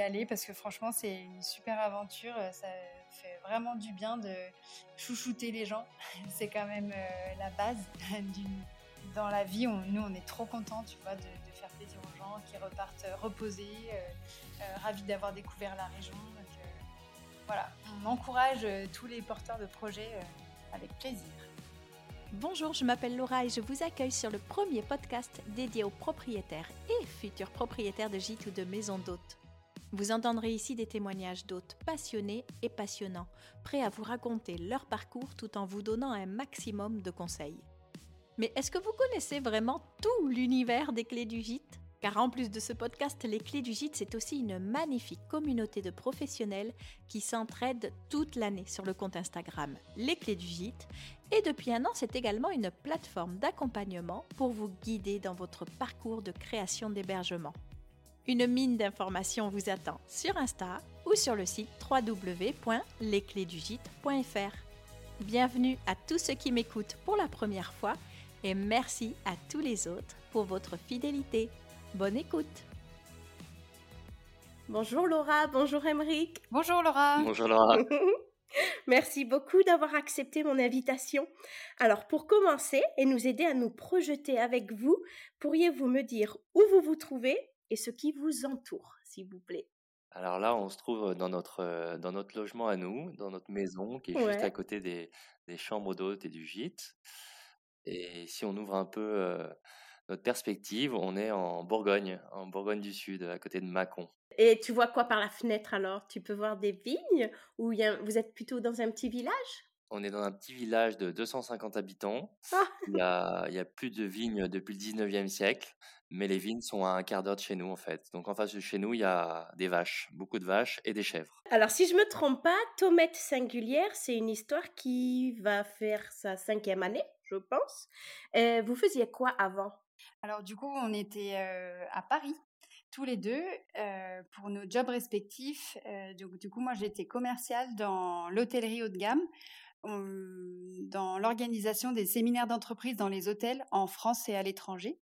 aller parce que franchement, c'est une super aventure. Ça fait vraiment du bien de chouchouter les gens. C'est quand même la base dans la vie. nous, on est trop contents, tu vois, de, faire plaisir aux gens qui repartent reposés, ravis d'avoir découvert la région. voilà, on encourage tous les porteurs de projets avec plaisir. Bonjour, je m'appelle Laura et je vous accueille sur le premier podcast dédié aux propriétaires et futurs propriétaires de gîtes ou de maisons d'hôtes. Vous entendrez ici des témoignages d'hôtes passionnés et passionnants, prêts à vous raconter leur parcours tout en vous donnant un maximum de conseils. Mais est-ce que vous connaissez vraiment tout l'univers des clés du gîte? Car en plus de ce podcast, Les Clés du Gîte, c'est aussi une magnifique communauté de professionnels qui s'entraident toute l'année sur le compte Instagram Les Clés du Gîte. Et depuis un an, c'est également une plateforme d'accompagnement pour vous guider dans votre parcours de création d'hébergement. Une mine d'informations vous attend sur Insta ou sur le site www.lesclésdugite.fr. Bienvenue à tous ceux qui m'écoutent pour la première fois et merci à tous les autres pour votre fidélité. Bonne écoute. Bonjour Laura, bonjour Emeric. Bonjour Laura. Bonjour Laura. Merci beaucoup d'avoir accepté mon invitation. Alors pour commencer et nous aider à nous projeter avec vous, pourriez-vous me dire où vous vous trouvez et ce qui vous entoure, s'il vous plaît Alors là, on se trouve dans notre, dans notre logement à nous, dans notre maison qui est juste à côté des, des chambres d'hôtes et du gîte. Et si on ouvre un peu notre perspective, on est en Bourgogne, en Bourgogne du Sud, à côté de Mâcon. Et tu vois quoi par la fenêtre alors? Tu peux voir des vignes? Ou vous êtes plutôt dans un petit village? On est dans un petit village de 250 habitants. Ah! il, y a, il y a plus de vignes depuis le 19e siècle, mais les vignes sont à un quart d'heure de chez nous en fait. Donc en face de chez nous, il y a des vaches, beaucoup de vaches et des chèvres. Alors si je me trompe pas, Tomette singulière, c'est une histoire qui va faire sa cinquième année, je pense. Euh, vous faisiez quoi avant? Alors du coup, on était à Paris tous les deux pour nos jobs respectifs. donc du coup, moi j'étais commerciale dans l'hôtellerie haut de gamme, dans l'organisation des séminaires d'entreprise dans les hôtels en France et à l'étranger.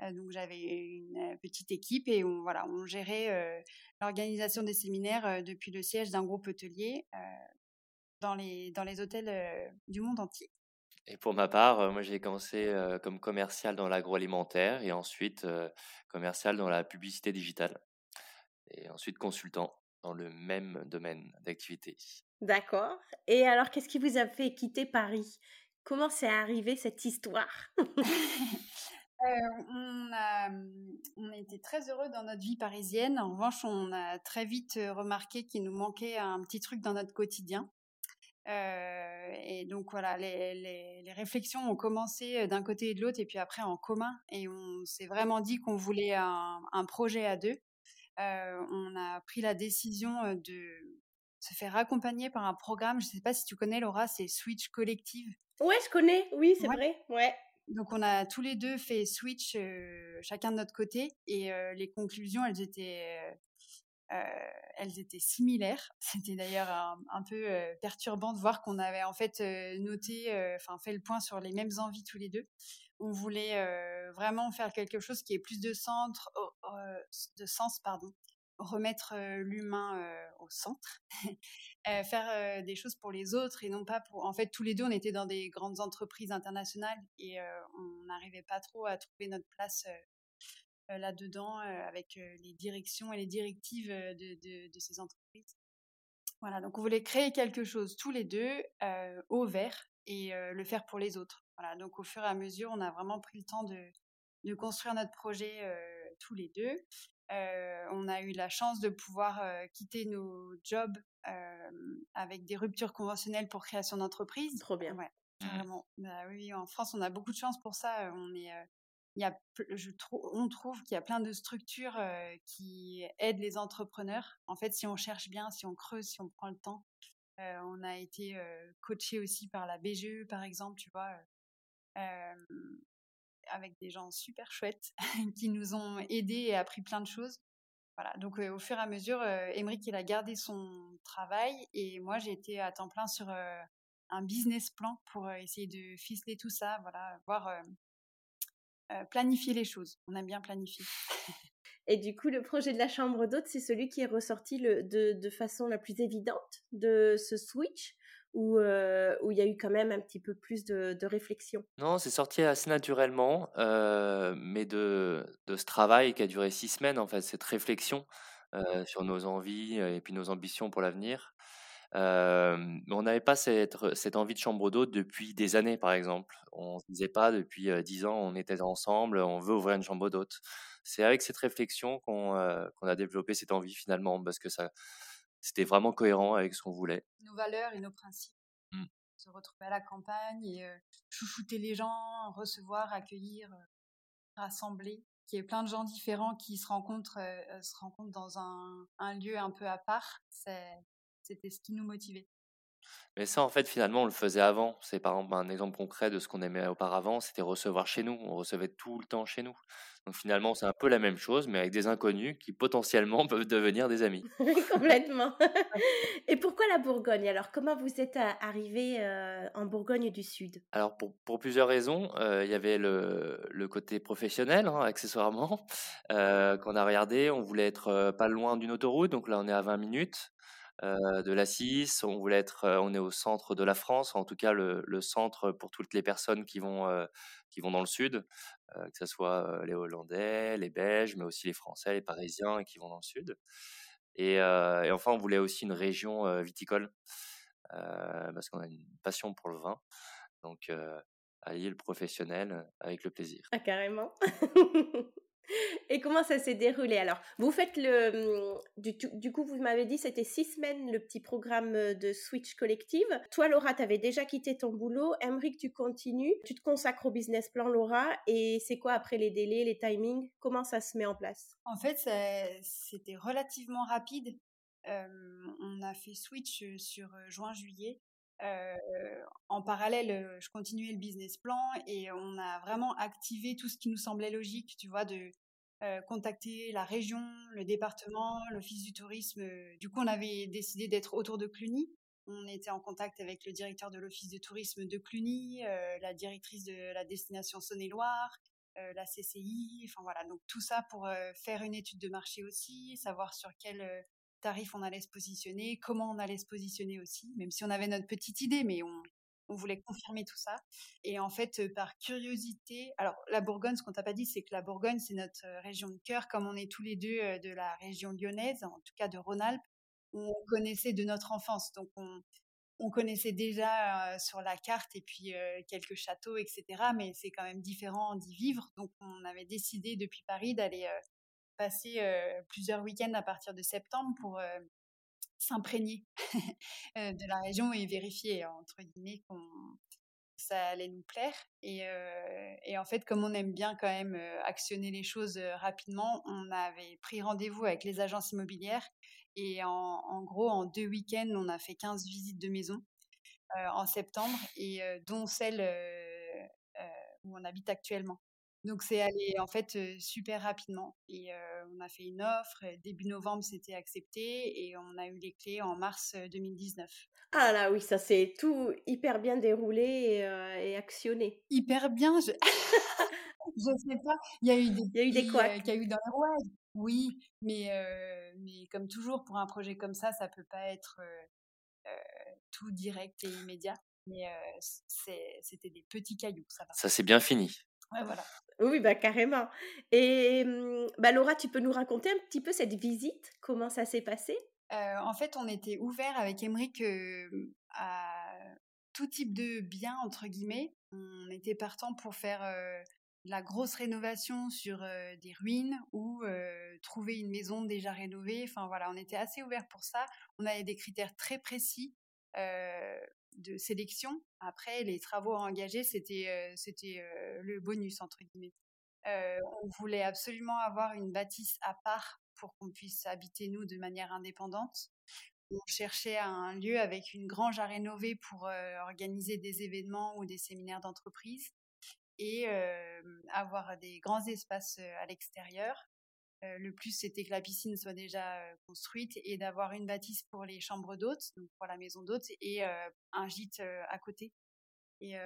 Donc j'avais une petite équipe et on voilà, on gérait l'organisation des séminaires depuis le siège d'un groupe hôtelier dans les dans les hôtels du monde entier. Et pour ma part, moi j'ai commencé comme commercial dans l'agroalimentaire et ensuite commercial dans la publicité digitale. Et ensuite consultant dans le même domaine d'activité. D'accord. Et alors, qu'est-ce qui vous a fait quitter Paris? Comment c'est arrivé cette histoire? on, a, mmh, on était très heureux dans notre vie parisienne. En revanche, on a très vite remarqué qu'il nous manquait un petit truc dans notre quotidien. Euh, et donc voilà, les, les, les, réflexions ont commencé euh, d'un côté et de l'autre, et puis après en commun. Et on s'est vraiment dit qu'on voulait un, un, projet à deux. Euh, on a pris la décision de se faire accompagner par un programme. Je ne sais pas si tu connais Laura, c'est Switch Collective. Ouais, je connais. Oui, c'est vrai. Ouais. Donc on a tous les deux fait Switch, chacun de notre côté, et les conclusions, elles étaient elles étaient similaires. C'était d'ailleurs un, peu euh, perturbant de voir qu'on avait en fait noté, enfin fait le point sur les mêmes envies tous les deux. On voulait vraiment faire quelque chose qui ait plus de centre, de sens, pardon, remettre l'humain au centre, faire des choses pour les autres et non pas pour. En fait, tous les deux, on était dans des grandes entreprises internationales et on n'arrivait pas trop à trouver notre place là-dedans avec les directions et les directives de, de, ces entreprises. Voilà, donc on voulait créer quelque chose tous les deux au vert et le faire pour les autres. Voilà, donc au fur et à mesure, on a vraiment pris le temps de, de construire notre projet tous les deux. On a eu la chance de pouvoir quitter nos jobs avec des ruptures conventionnelles pour création d'entreprise. Trop bien. Ouais, vraiment. Bah, oui, en France, on a beaucoup de chance pour ça. On est il y a, je on trouve qu'il y a plein de structures qui aident les entrepreneurs. En fait, si on cherche bien, si on creuse, si on prend le temps, on a été euh, coaché aussi par la BGE, par exemple, tu vois, avec des gens super chouettes qui nous ont aidés et appris plein de choses. Voilà, donc au fur et à mesure, Émeric, il a gardé son travail et moi, j'ai été à temps plein sur un business plan pour essayer de ficeler tout ça, voilà, voir euh, planifier les choses. On aime bien planifier. Et du coup, le projet de la chambre d'hôte, c'est celui qui est ressorti de, de, façon la plus évidente de ce switch? Où, il y a eu quand même un petit peu plus de, réflexion Non, c'est sorti assez naturellement, mais de, ce travail qui a duré six semaines, en fait, cette réflexion sur nos envies et puis nos ambitions pour l'avenir. On n'avait pas cette, cette, envie de chambre d'hôte depuis des années, par exemple. On ne se disait pas depuis dix ans, on était ensemble, on veut ouvrir une chambre d'hôte. C'est avec cette réflexion qu'on a développé cette envie finalement, parce que ça, c'était vraiment cohérent avec ce qu'on voulait. Nos valeurs et nos principes. Mmh. Se retrouver à la campagne et chouchouter les gens, recevoir, accueillir, rassembler. Qu'il y ait plein de gens différents qui se rencontrent, se rencontrent dans un, un lieu un peu à part. C'était ce qui nous motivait. Mais ça, en fait, finalement, on le faisait avant. C'est par exemple un exemple concret de ce qu'on aimait auparavant, c'était recevoir chez nous. On recevait tout le temps chez nous. Donc finalement, c'est un peu la même chose, mais avec des inconnus qui potentiellement peuvent devenir des amis. Complètement. Et pourquoi la Bourgogne? Alors, comment vous êtes euh, arrivé euh, en Bourgogne du Sud? Alors, pour, pour, plusieurs raisons. Euh, il y avait le, le côté professionnel, hein, accessoirement, qu'on a regardé. On voulait être pas loin d'une autoroute, donc là, on est à 20 minutes. Euh, de la 6. On voulait être, euh, on est au centre de la France, en tout cas le, centre pour toutes les personnes qui vont, euh, qui vont dans le sud, que ce soit les Hollandais, les Belges, mais aussi les Français, les Parisiens qui vont dans le sud. Et, enfin, on voulait aussi une région viticole, parce qu'on a une passion pour le vin. Donc, allier le professionnel avec le plaisir. Ah, carrément. Et comment ça s'est déroulé? Alors, vous faites le. Mmh, du, coup, vous m'avez dit c'était six semaines le petit programme de Switch Collective. Toi, Laura, tu avais déjà quitté ton boulot. Emric, tu continues. Tu te consacres au business plan, Laura. Et c'est quoi après les délais, les timings? Comment ça se met en place? En fait, c'était relativement rapide. on a fait Switch sur juin-juillet. Euh, en parallèle, je continuais le business plan et on a vraiment activé tout ce qui nous semblait logique, tu vois, de contacter la région, le département, l'office du tourisme. Du coup, on avait décidé d'être autour de Cluny. On était en contact avec le directeur de l'office de tourisme de Cluny, la directrice de la destination Saône-et-Loire, la CCI. Enfin voilà, donc tout ça pour faire une étude de marché aussi, savoir sur quel tarif on allait se positionner, comment on allait se positionner aussi, même si on avait notre petite idée, mais on, voulait confirmer tout ça. Et en fait, euh, par curiosité, alors la Bourgogne, ce qu'on t'a pas dit, c'est que la Bourgogne, c'est notre euh, région de cœur, comme on est tous les deux euh, de la région lyonnaise, en tout cas de Rhône-Alpes, on connaissait de notre enfance. Donc on, connaissait déjà sur la carte et puis quelques châteaux, etc. Mais c'est quand même différent d'y vivre. Donc on avait décidé depuis Paris d'aller passer plusieurs week-ends à partir de septembre pour s'imprégner de la région et vérifier, entre guillemets, qu'on ça allait nous plaire. Et, en fait, comme on aime bien quand même actionner les choses rapidement, on avait pris rendez-vous avec les agences immobilières. Et en, en, gros, en deux week-ends, on a fait 15 visites de maison en septembre, et dont celle où on habite actuellement. Donc c'est allé en fait super rapidement et on a fait une offre début novembre c'était accepté et on a eu les clés en mars 2019. Ah là oui ça s'est tout hyper bien déroulé et, actionné. Hyper bien je je sais pas il y a eu des il y a eu des couacs il y a eu dans les rouages oui mais mais comme toujours pour un projet comme ça ça peut pas être tout direct et immédiat mais c'était des petits cailloux ça va. Ça s'est bien fini. Ouais, voilà. Oui, bah carrément. Et mmh, bah, Laura, tu peux nous raconter un petit peu cette visite? Comment ça s'est passé? En fait, on était ouvert avec Emmerich à tout type de biens, entre guillemets. On était partant pour faire la grosse rénovation sur des ruines ou trouver une maison déjà rénovée. Enfin voilà, on était assez ouvert pour ça. On avait des critères très précis de sélection. Après, les travaux engagés, c'était euh, c'était euh, le bonus entre guillemets. Euh, on voulait absolument avoir une bâtisse à part pour qu'on puisse habiter nous de manière indépendante. On cherchait un lieu avec une grange à rénover pour organiser des événements ou des séminaires d'entreprise et avoir des grands espaces à l'extérieur le plus, c'était que la piscine soit déjà construite et d'avoir une bâtisse pour les chambres d'hôtes, donc pour la maison d'hôtes, et un gîte à côté. Et,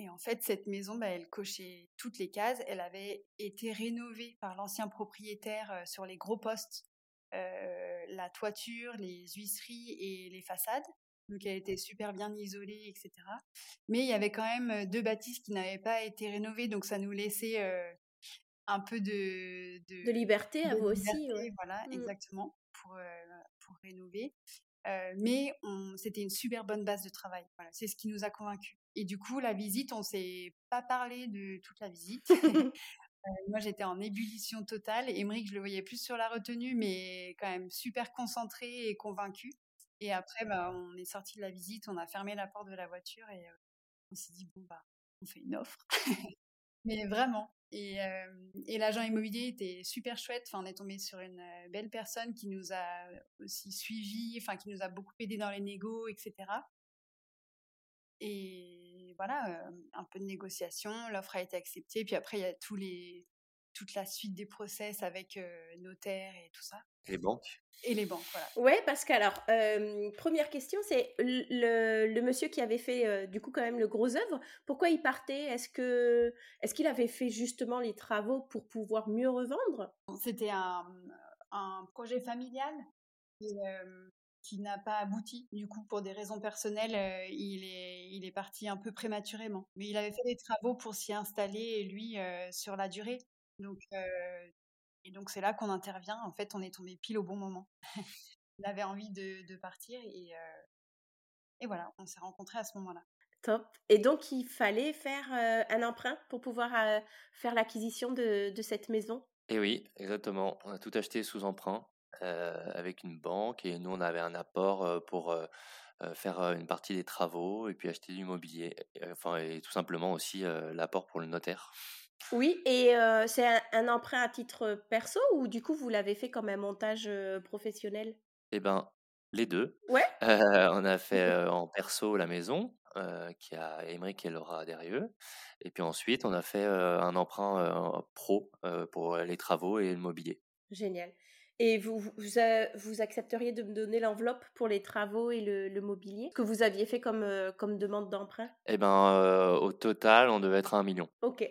Et en fait, cette maison, bah, elle cochait toutes les cases. Elle avait été rénovée par l'ancien propriétaire sur les gros postes, la toiture, les huisseries et les façades. Donc elle était super bien isolée, etc. Mais il y avait quand même deux bâtisses qui n'avaient pas été rénovées, donc ça nous laissait un peu de, de, liberté à vous aussi. Voilà, mmh. exactement, pour, pour rénover. mais c'était une super bonne base de travail. Voilà, c'est ce qui nous a convaincus. Et du coup, la visite, on s'est pas parlé de toute la visite. moi, j'étais en ébullition totale. Émeric, je le voyais plus sur la retenue, mais quand même super concentré et convaincu. Et après, bah, on est sorti de la visite, on a fermé la porte de la voiture et on s'est dit, bon, bah, on fait une offre. Mais vraiment. Et, et l'agent immobilier était super chouette. Enfin, on est tombé sur une belle personne qui nous a aussi suivis, enfin, qui nous a beaucoup aidé dans les négos, etc. Et voilà, un peu de négociation. L'offre a été acceptée. Puis après, il y a tous les, toute la suite des process avec notaire et tout ça. Les banques. Et les banques, voilà. Ouais, parce que alors, première question, c'est le, monsieur qui avait fait du coup quand même le gros œuvre, pourquoi il partait? Est-ce que est-ce qu'il avait fait justement les travaux pour pouvoir mieux revendre? C'était un, un, projet familial qui n'a pas abouti. Du coup, pour des raisons personnelles, il, est, il est parti un peu prématurément. Mais il avait fait des travaux pour s'y installer, lui, sur la durée. Donc, et donc c'est là qu'on intervient. En fait, on est tombé pile au bon moment. il avait envie de, partir et, et voilà, on s'est rencontrés à ce moment-là. Top. Et donc, il fallait faire un emprunt pour pouvoir faire l'acquisition de, de, cette maison? Et oui, exactement. On a tout acheté sous emprunt avec une banque et nous, on avait un apport pour faire une partie des travaux et puis acheter du mobilier. Enfin, et tout simplement aussi l'apport pour le notaire. Oui, et c'est un, emprunt à titre perso ou du coup vous l'avez fait comme un montage professionnel? Eh ben, les deux. Ouais. on a fait en perso la maison, qui a Emmerich et Laura derrière eux. Et puis ensuite, on a fait un emprunt pro pour les travaux et le mobilier. Génial. Et vous, vous, accepteriez de me donner l'enveloppe pour les travaux et le, mobilier que vous aviez fait comme, comme demande d'emprunt? Eh ben, au total, on devait être à un million. Ok.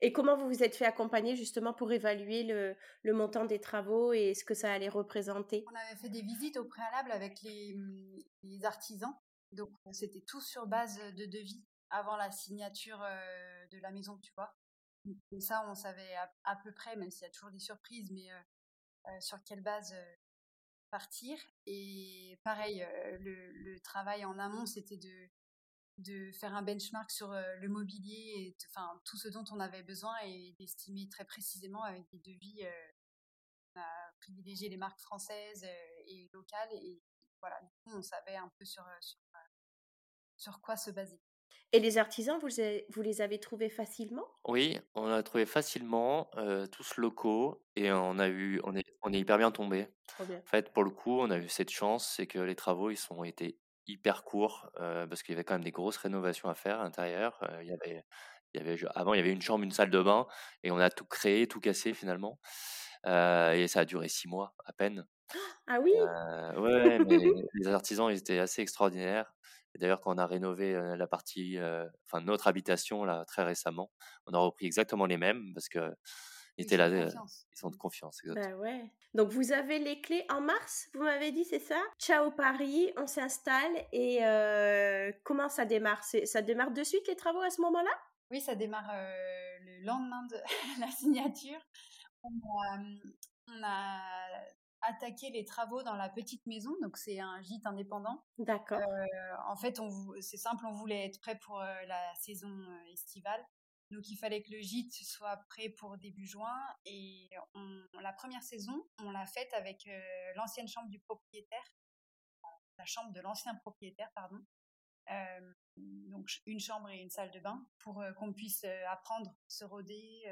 Et comment vous vous êtes fait accompagner justement pour évaluer le, montant des travaux et ce que ça allait représenter? On avait fait des visites au préalable avec les, mmh, artisans. Donc c'était tout sur base de devis avant la signature de la maison, tu vois. Comme ça, on savait à, peu près, même s'il y a toujours des surprises, mais sur quelle base partir. Et pareil, le, travail en amont, c'était de de faire un benchmark sur le mobilier et enfin tout ce dont on avait besoin et d'estimer très précisément avec des devis on a privilégié les marques françaises et locales et voilà on savait un peu sur sur, sur quoi se baser. Et les artisans, vous, vous les avez trouvés facilement? Oui, on a trouvé facilement, tous locaux, et on a eu, on est, on est hyper bien tombé. En fait, pour le coup, on a eu cette chance, c'est que les travaux, ils sont été hyper court parce qu'il y avait quand même des grosses rénovations à faire à l'intérieur. il y avait, il y avait, avant, il y avait une chambre, une salle de bain et on a tout créé, tout cassé finalement. et ça a duré six mois à peine. Ah oui? Ouais, mais les artisans, ils étaient assez extraordinaires. D'ailleurs, quand on a rénové la partie, enfin notre habitation là très récemment, on a repris exactement les mêmes parce que ils, étaient là, ils sont de confiance. Bah ouais. Donc vous avez les clés en mars, vous m'avez dit, c'est ça? Ciao Paris, on s'installe et euh, comment ça démarre? Ça démarre de suite les travaux à ce moment-là? Oui, ça démarre euh, le lendemain de la signature. On a, attaqué les travaux dans la petite maison, donc c'est un gîte indépendant. D'accord. Euh, en fait, c'est simple, on voulait être prêt pour la saison estivale. Donc il fallait que le gîte soit prêt pour début juin et la première saison, on l'a faite avec euh, l'ancienne chambre du propriétaire, la chambre de l'ancien propriétaire, pardon. Euh, donc une chambre et une salle de bain pour euh, qu'on puisse apprendre, se roder,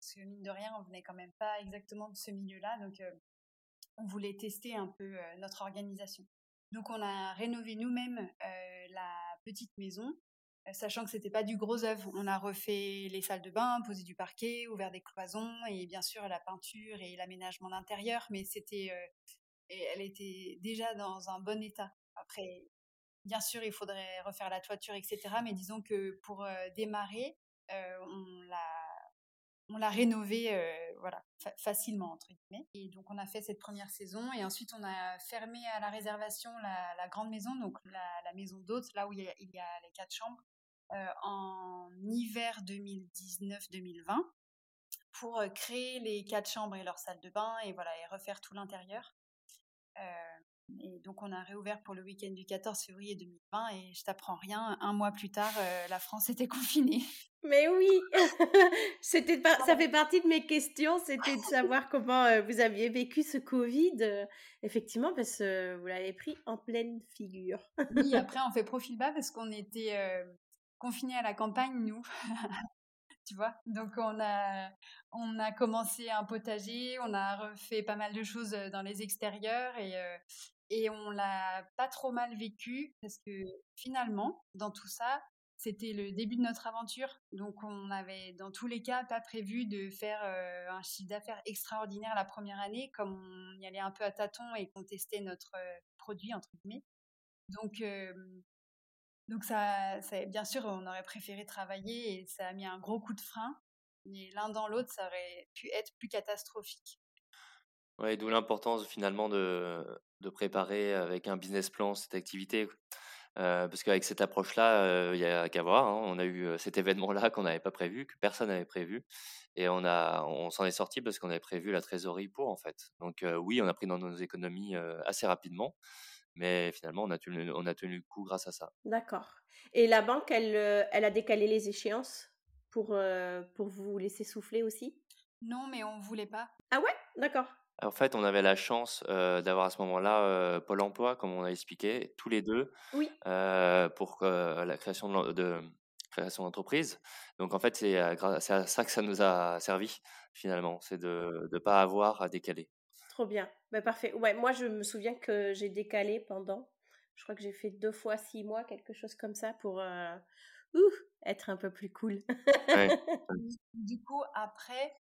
parce que mine de rien, on venait quand même pas exactement de ce milieu-là, donc on voulait tester un peu notre organisation. Donc on a rénové nous-mêmes la petite maison sachant que c'était pas du gros œuvre. On a refait les salles de bain, posé du parquet, ouvert des cloisons et bien sûr la peinture et l'aménagement d'intérieur, mais c'était, euh, elle était déjà dans un bon état. Après, bien sûr, il faudrait refaire la toiture, etc. Mais disons que pour démarrer, on l'a on l'a rénové voilà facilement entre guillemets et donc on a fait cette première saison et ensuite on a fermé à la réservation la, grande maison donc la, maison d'hôtes là où il y, a, les quatre chambres en hiver 2019-2020 pour créer les quatre chambres et leur salle de bain et voilà et refaire tout l'intérieur et donc, on a réouvert pour le week-end du 14 février 2020 et je t'apprends rien, un mois plus tard, euh, la France était confinée. Mais oui, c'était ça fait partie de mes questions, c'était de savoir comment euh, vous aviez vécu ce Covid, euh, effectivement, parce que vous l'avez pris en pleine figure. oui, après, on fait profil bas parce qu'on était confinés à la campagne, nous. tu vois? Donc on a on a commencé un potager, on a refait pas mal de choses dans les extérieurs et et on l'a pas trop mal vécu parce que finalement, dans tout ça, c'était le début de notre aventure. Donc, on avait dans tous les cas pas prévu de faire euh, un chiffre d'affaires extraordinaire la première année, comme on y allait un peu à tâtons et qu'on testait notre euh, produit, entre guillemets. Donc, euh, donc ça, bien sûr, on aurait préféré travailler et ça a mis un gros coup de frein. Mais l'un dans l'autre, ça aurait pu être plus catastrophique. Ouais, d'où l'importance finalement de, de préparer avec un business plan cette activité. Parce qu'avec cette approche-là, il y a qu'à voir. Hein. On a eu cet événement-là qu'on n'avait pas prévu, que personne n'avait prévu, et on a, on s'en est sorti parce qu'on avait prévu la trésorerie pour en fait. Donc oui, on a pris dans nos économies assez rapidement, mais finalement on a tenu, on a tenu le coup grâce à ça. D'accord. Et la banque, elle, elle a décalé les échéances pour pour vous laisser souffler aussi? Non, mais on voulait pas. Ah ouais, d'accord. En fait, on avait la chance d'avoir à ce moment-là Pôle Emploi, comme on a expliqué, tous les deux, oui. pour la création de, création d'entreprise. Donc en fait, c'est à, ça que ça nous a servi finalement, c'est de ne pas avoir à décaler. Trop bien, bah, parfait. Ouais, moi je me souviens que j'ai décalé pendant, je crois que j'ai fait deux fois six mois, quelque chose comme ça, pour être un peu plus cool. Du coup, après,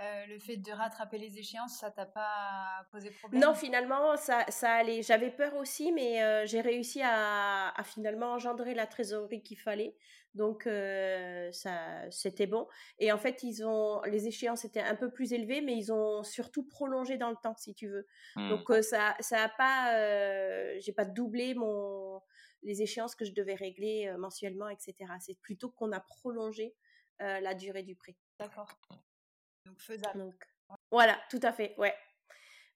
euh, le fait de rattraper les échéances, ça t'a pas posé problème? Non, finalement, ça, ça allait. J'avais peur aussi, mais euh, j'ai réussi à, finalement engendrer la trésorerie qu'il fallait. Donc, euh, ça, c'était bon. Et en fait, ils ont, les échéances étaient un peu plus élevées, mais ils ont surtout prolongé dans le temps, si tu veux. Mmh. Donc, ça, ça a pas, j'ai pas doublé mon, les échéances que je devais régler mensuellement, etc. C'est plutôt qu'on a prolongé la durée du prêt. D'accord. Donc faisable. voilà, tout à fait, ouais.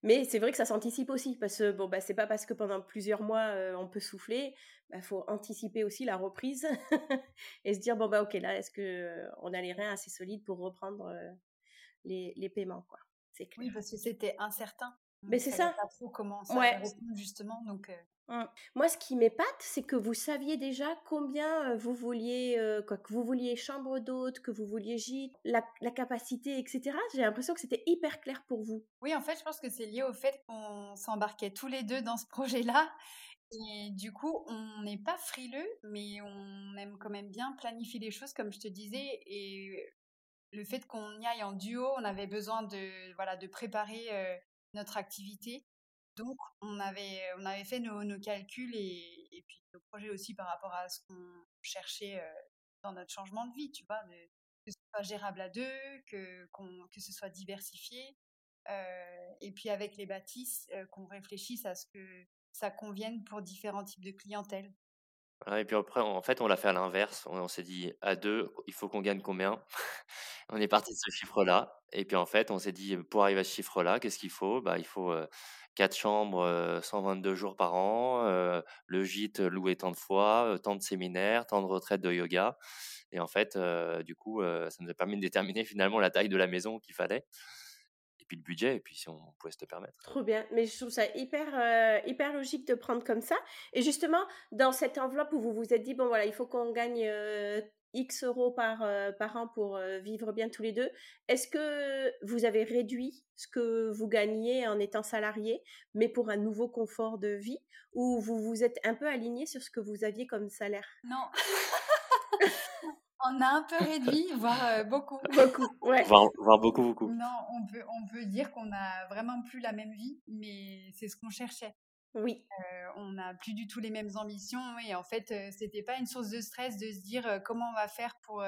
Mais c'est vrai que ça s'anticipe aussi parce que bon bah c'est pas parce que pendant plusieurs mois euh, on peut souffler, il bah, faut anticiper aussi la reprise et se dire bon bah ok là est-ce que euh, on a les reins assez solides pour reprendre euh, les, les, paiements quoi. C'est clair. Oui parce que c'était incertain. Mais c'est ça. Pas trop comment ça ouais. justement donc. Moi, ce qui m'épate, c'est que vous saviez déjà combien vous vouliez, quoi, que vous vouliez chambre d'hôte, que vous vouliez gîte, la, capacité, etc. J'ai l'impression que c'était hyper clair pour vous. Oui, en fait, je pense que c'est lié au fait qu'on s'embarquait tous les deux dans ce projet-là. Et du coup, on n'est pas frileux, mais on aime quand même bien planifier les choses, comme je te disais. Et le fait qu'on y aille en duo, on avait besoin de, voilà, de préparer notre activité donc, on avait, on avait fait nos, nos calculs et, puis nos projets aussi par rapport à ce qu'on cherchait dans notre changement de vie, tu vois, que ce soit gérable à deux, que, que ce soit diversifié. et puis avec les bâtisses, qu'on réfléchisse à ce que ça convienne pour différents types de clientèle. et puis après, en fait, on l'a fait à l'inverse. On, s'est dit, à deux, il faut qu'on gagne combien? On est parti de ce chiffre-là. Et puis en fait, on s'est dit, pour arriver à ce chiffre-là, qu'est-ce qu'il faut? Bah, Il faut quatre chambres, 122 jours par an, le gîte loué tant de fois, tant de séminaires, tant de retraites de yoga. Et en fait, du coup, ça nous a permis de déterminer finalement la taille de la maison qu'il fallait et puis le budget, et puis si on pouvait se le permettre. Trop bien, mais je trouve ça hyper, hyper logique de prendre comme ça. Et justement, dans cette enveloppe où vous vous êtes dit, bon voilà, il faut qu'on gagne X euros par, euh, par an pour euh, vivre bien tous les deux. Est-ce que vous avez réduit ce que vous gagnez en étant salarié, mais pour un nouveau confort de vie, ou vous vous êtes un peu aligné sur ce que vous aviez comme salaire? Non. on a un peu réduit, voire euh, beaucoup. Beaucoup, ouais. Voire, beaucoup, beaucoup. Non, on peut, on peut dire qu'on a vraiment plus la même vie, mais c'est ce qu'on cherchait. Oui. on n'a plus du tout les mêmes ambitions et en fait, c'était pas une source de stress de se dire comment on va faire pour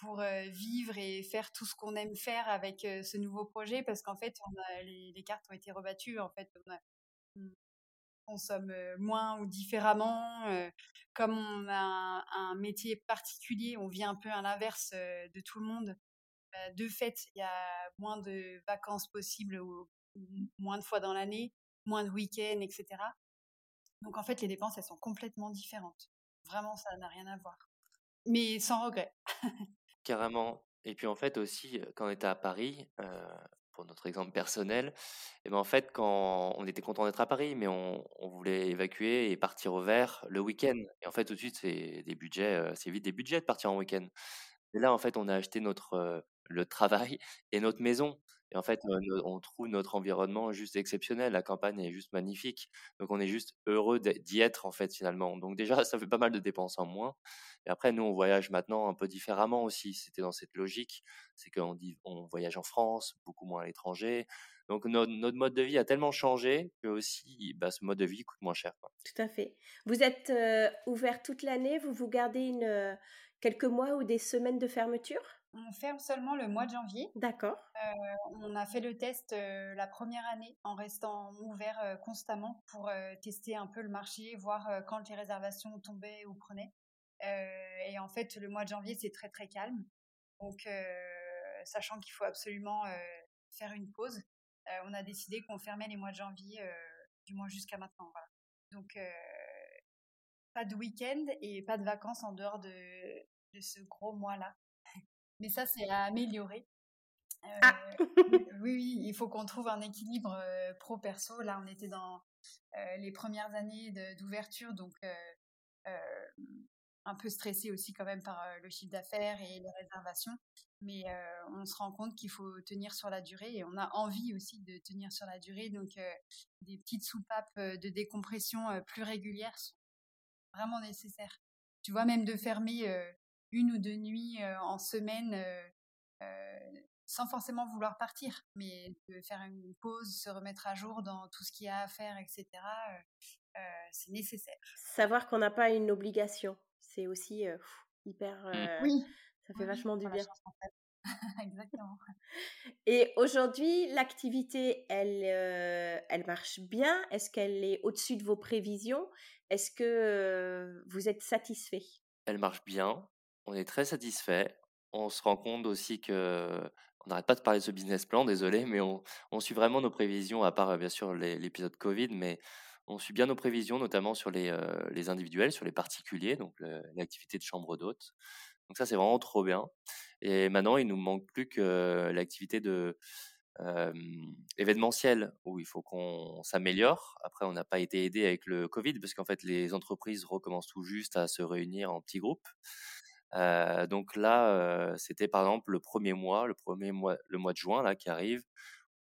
pour vivre et faire tout ce qu'on aime faire avec ce nouveau projet parce qu'en fait, les, cartes ont été rebattues. En fait, on, consomme moins ou différemment. comme on a un, métier particulier, on vit un peu à l'inverse de tout le monde. Bah, de fait, il y a moins de vacances possibles ou, moins de fois dans l'année, moins de week-ends, etc. Donc en fait, les dépenses, elles sont complètement différentes. Vraiment, ça n'a rien à voir. Mais sans regret. Carrément. Et puis en fait aussi, quand on était à Paris, pour notre exemple personnel, et ben en fait, quand on était content d'être à Paris, mais on, voulait évacuer et partir au vert le week-end. Et en fait, tout de suite, c'est des budgets, c'est vite des budgets de partir en week-end. Et là, en fait, on a acheté notre le travail et notre maison. Et en fait, on trouve notre environnement juste exceptionnel. La campagne est juste magnifique. Donc, on est juste heureux d'y être, en fait, finalement. Donc, déjà, ça fait pas mal de dépenses en moins. Et après, nous, on voyage maintenant un peu différemment aussi. C'était dans cette logique. C'est qu'on dit, on voyage en France, beaucoup moins à l'étranger. Donc, notre, mode de vie a tellement changé que aussi, bah, ce mode de vie coûte moins cher. Tout à fait. Vous êtes ouvert toute l'année? Vous vous gardez une, quelques mois ou des semaines de fermeture? On ferme seulement le mois de janvier. D'accord. Euh, on a fait le test euh, la première année en restant ouvert euh, constamment pour tester un peu le marché, voir quand les réservations tombaient ou prenaient. et en fait, le mois de janvier, c'est très très calme. Donc, sachant qu'il faut absolument faire une pause, on a décidé qu'on fermait les mois de janvier, du moins jusqu'à maintenant. Donc, pas de week-end et pas de vacances en dehors de ce gros mois-là. Mais ça, c'est à améliorer. Ah. oui, oui, il faut qu'on trouve un équilibre pro-perso. Là, on était dans les premières années d'ouverture, donc un peu stressé aussi quand même par le chiffre d'affaires et les réservations. Mais on se rend compte qu'il faut tenir sur la durée et on a envie aussi de tenir sur la durée. Donc, des petites soupapes de décompression plus régulières sont vraiment nécessaires. Tu vois, même de fermer une ou deux nuits en semaine sans forcément vouloir partir, mais de faire une pause, se remettre à jour dans tout ce qu'il y a à faire, etc., c'est nécessaire. Savoir qu'on n'a pas une obligation, c'est aussi hyper... Mmh. oui. Ça fait vachement du bien. Exactement. Et aujourd'hui, l'activité, elle, elle marche bien? Est-ce qu'elle est au-dessus de vos prévisions? Est-ce que vous êtes satisfait? Elle marche bien. On est très satisfait. On se rend compte aussi que on n'arrête pas de parler de ce business plan, désolé, mais on, suit vraiment nos prévisions, à part bien sûr l'épisode Covid, mais on suit bien nos prévisions, notamment sur les, les individuels, sur les particuliers, donc l'activité de chambre d'hôte. Donc ça, c'est vraiment trop bien. Et maintenant, il nous manque plus que l'activité de événementielle, où il faut qu'on s'améliore. Après, on n'a pas été aidé avec le Covid, parce qu'en fait, les entreprises recommencent tout juste à se réunir en petits groupes. Euh, donc là, euh, c'était par exemple le premier mois, le premier mois, le mois de juin là qui arrive,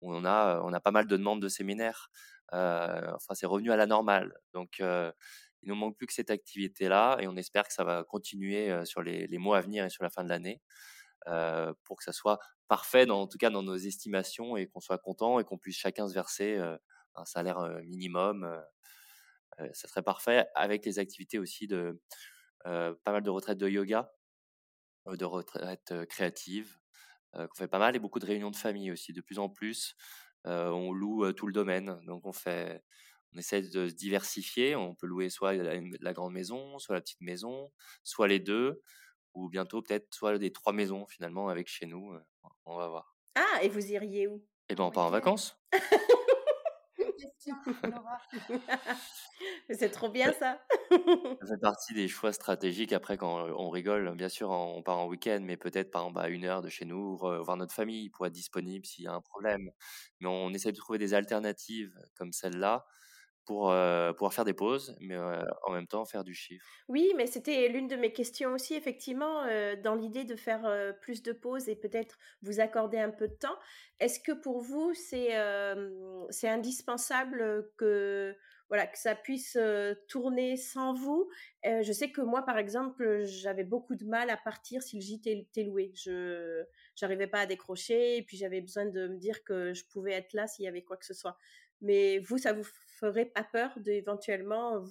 on a, on a pas mal de demandes de séminaires. Euh, enfin, c'est revenu à la normale. Donc, il nous manque plus que cette activité-là, et on espère que ça va continuer sur les, mois à venir et sur la fin de l'année, pour que ça soit parfait, en tout cas dans nos estimations, et qu'on soit content et qu'on puisse chacun se verser un salaire minimum. ça serait parfait avec les activités aussi de pas mal de retraites de yoga de retraite créative qu'on fait pas mal et beaucoup de réunions de famille aussi. De plus en plus, on loue tout le domaine. Donc on fait, on essaie de se diversifier. On peut louer soit la, grande maison, soit la petite maison, soit les deux, ou bientôt peut-être soit les trois maisons finalement avec chez nous. On va voir. Ah, et vous iriez où? Eh ben on part en vacances. C'est trop bien ça. ça fait partie des choix stratégiques. Après, quand on rigole, bien sûr, on part en week-end, mais peut-être par exemple à une heure de chez nous, voir notre famille pour être disponible s'il y a un problème. Mais on essaie de trouver des alternatives comme celle-là pour pouvoir faire des pauses, mais en même temps faire du chiffre. Oui, mais c'était l'une de mes questions aussi, effectivement, dans l'idée de faire plus de pauses et peut-être vous accorder un peu de temps. Est-ce que pour vous, c'est c'est indispensable que voilà, que ça puisse tourner sans vous? je sais que moi, par exemple, j'avais beaucoup de mal à partir si le gîte était loué. Je n'arrivais pas à décrocher et puis j'avais besoin de me dire que je pouvais être là s'il y avait quoi que ce soit. Mais vous, ça vous ferait pas peur d'éventuellement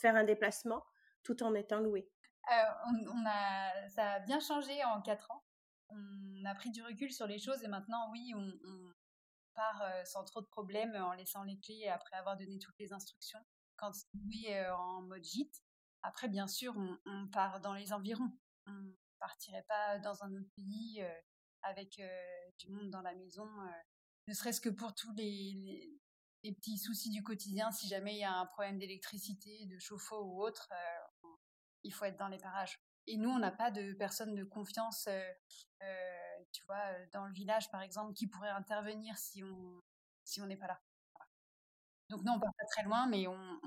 faire un déplacement tout en étant loué on, a, ça a bien changé en quatre ans. On a pris du recul sur les choses et maintenant, oui, on, part sans trop de problèmes en laissant les clés après avoir donné toutes les instructions quand c'est en mode gîte. Après, bien sûr, on, part dans les environs. On partirait pas dans un autre pays avec du monde dans la maison, ne serait-ce que pour tous les, petits soucis du quotidien. Si jamais il y a un problème d'électricité, de chauffe-eau ou autre, il faut être dans les parages. Et nous, on n'a pas de personne de confiance, tu vois, dans le village, par exemple, qui pourrait intervenir si on si on n'est pas là. Donc non, on part pas très loin, mais on,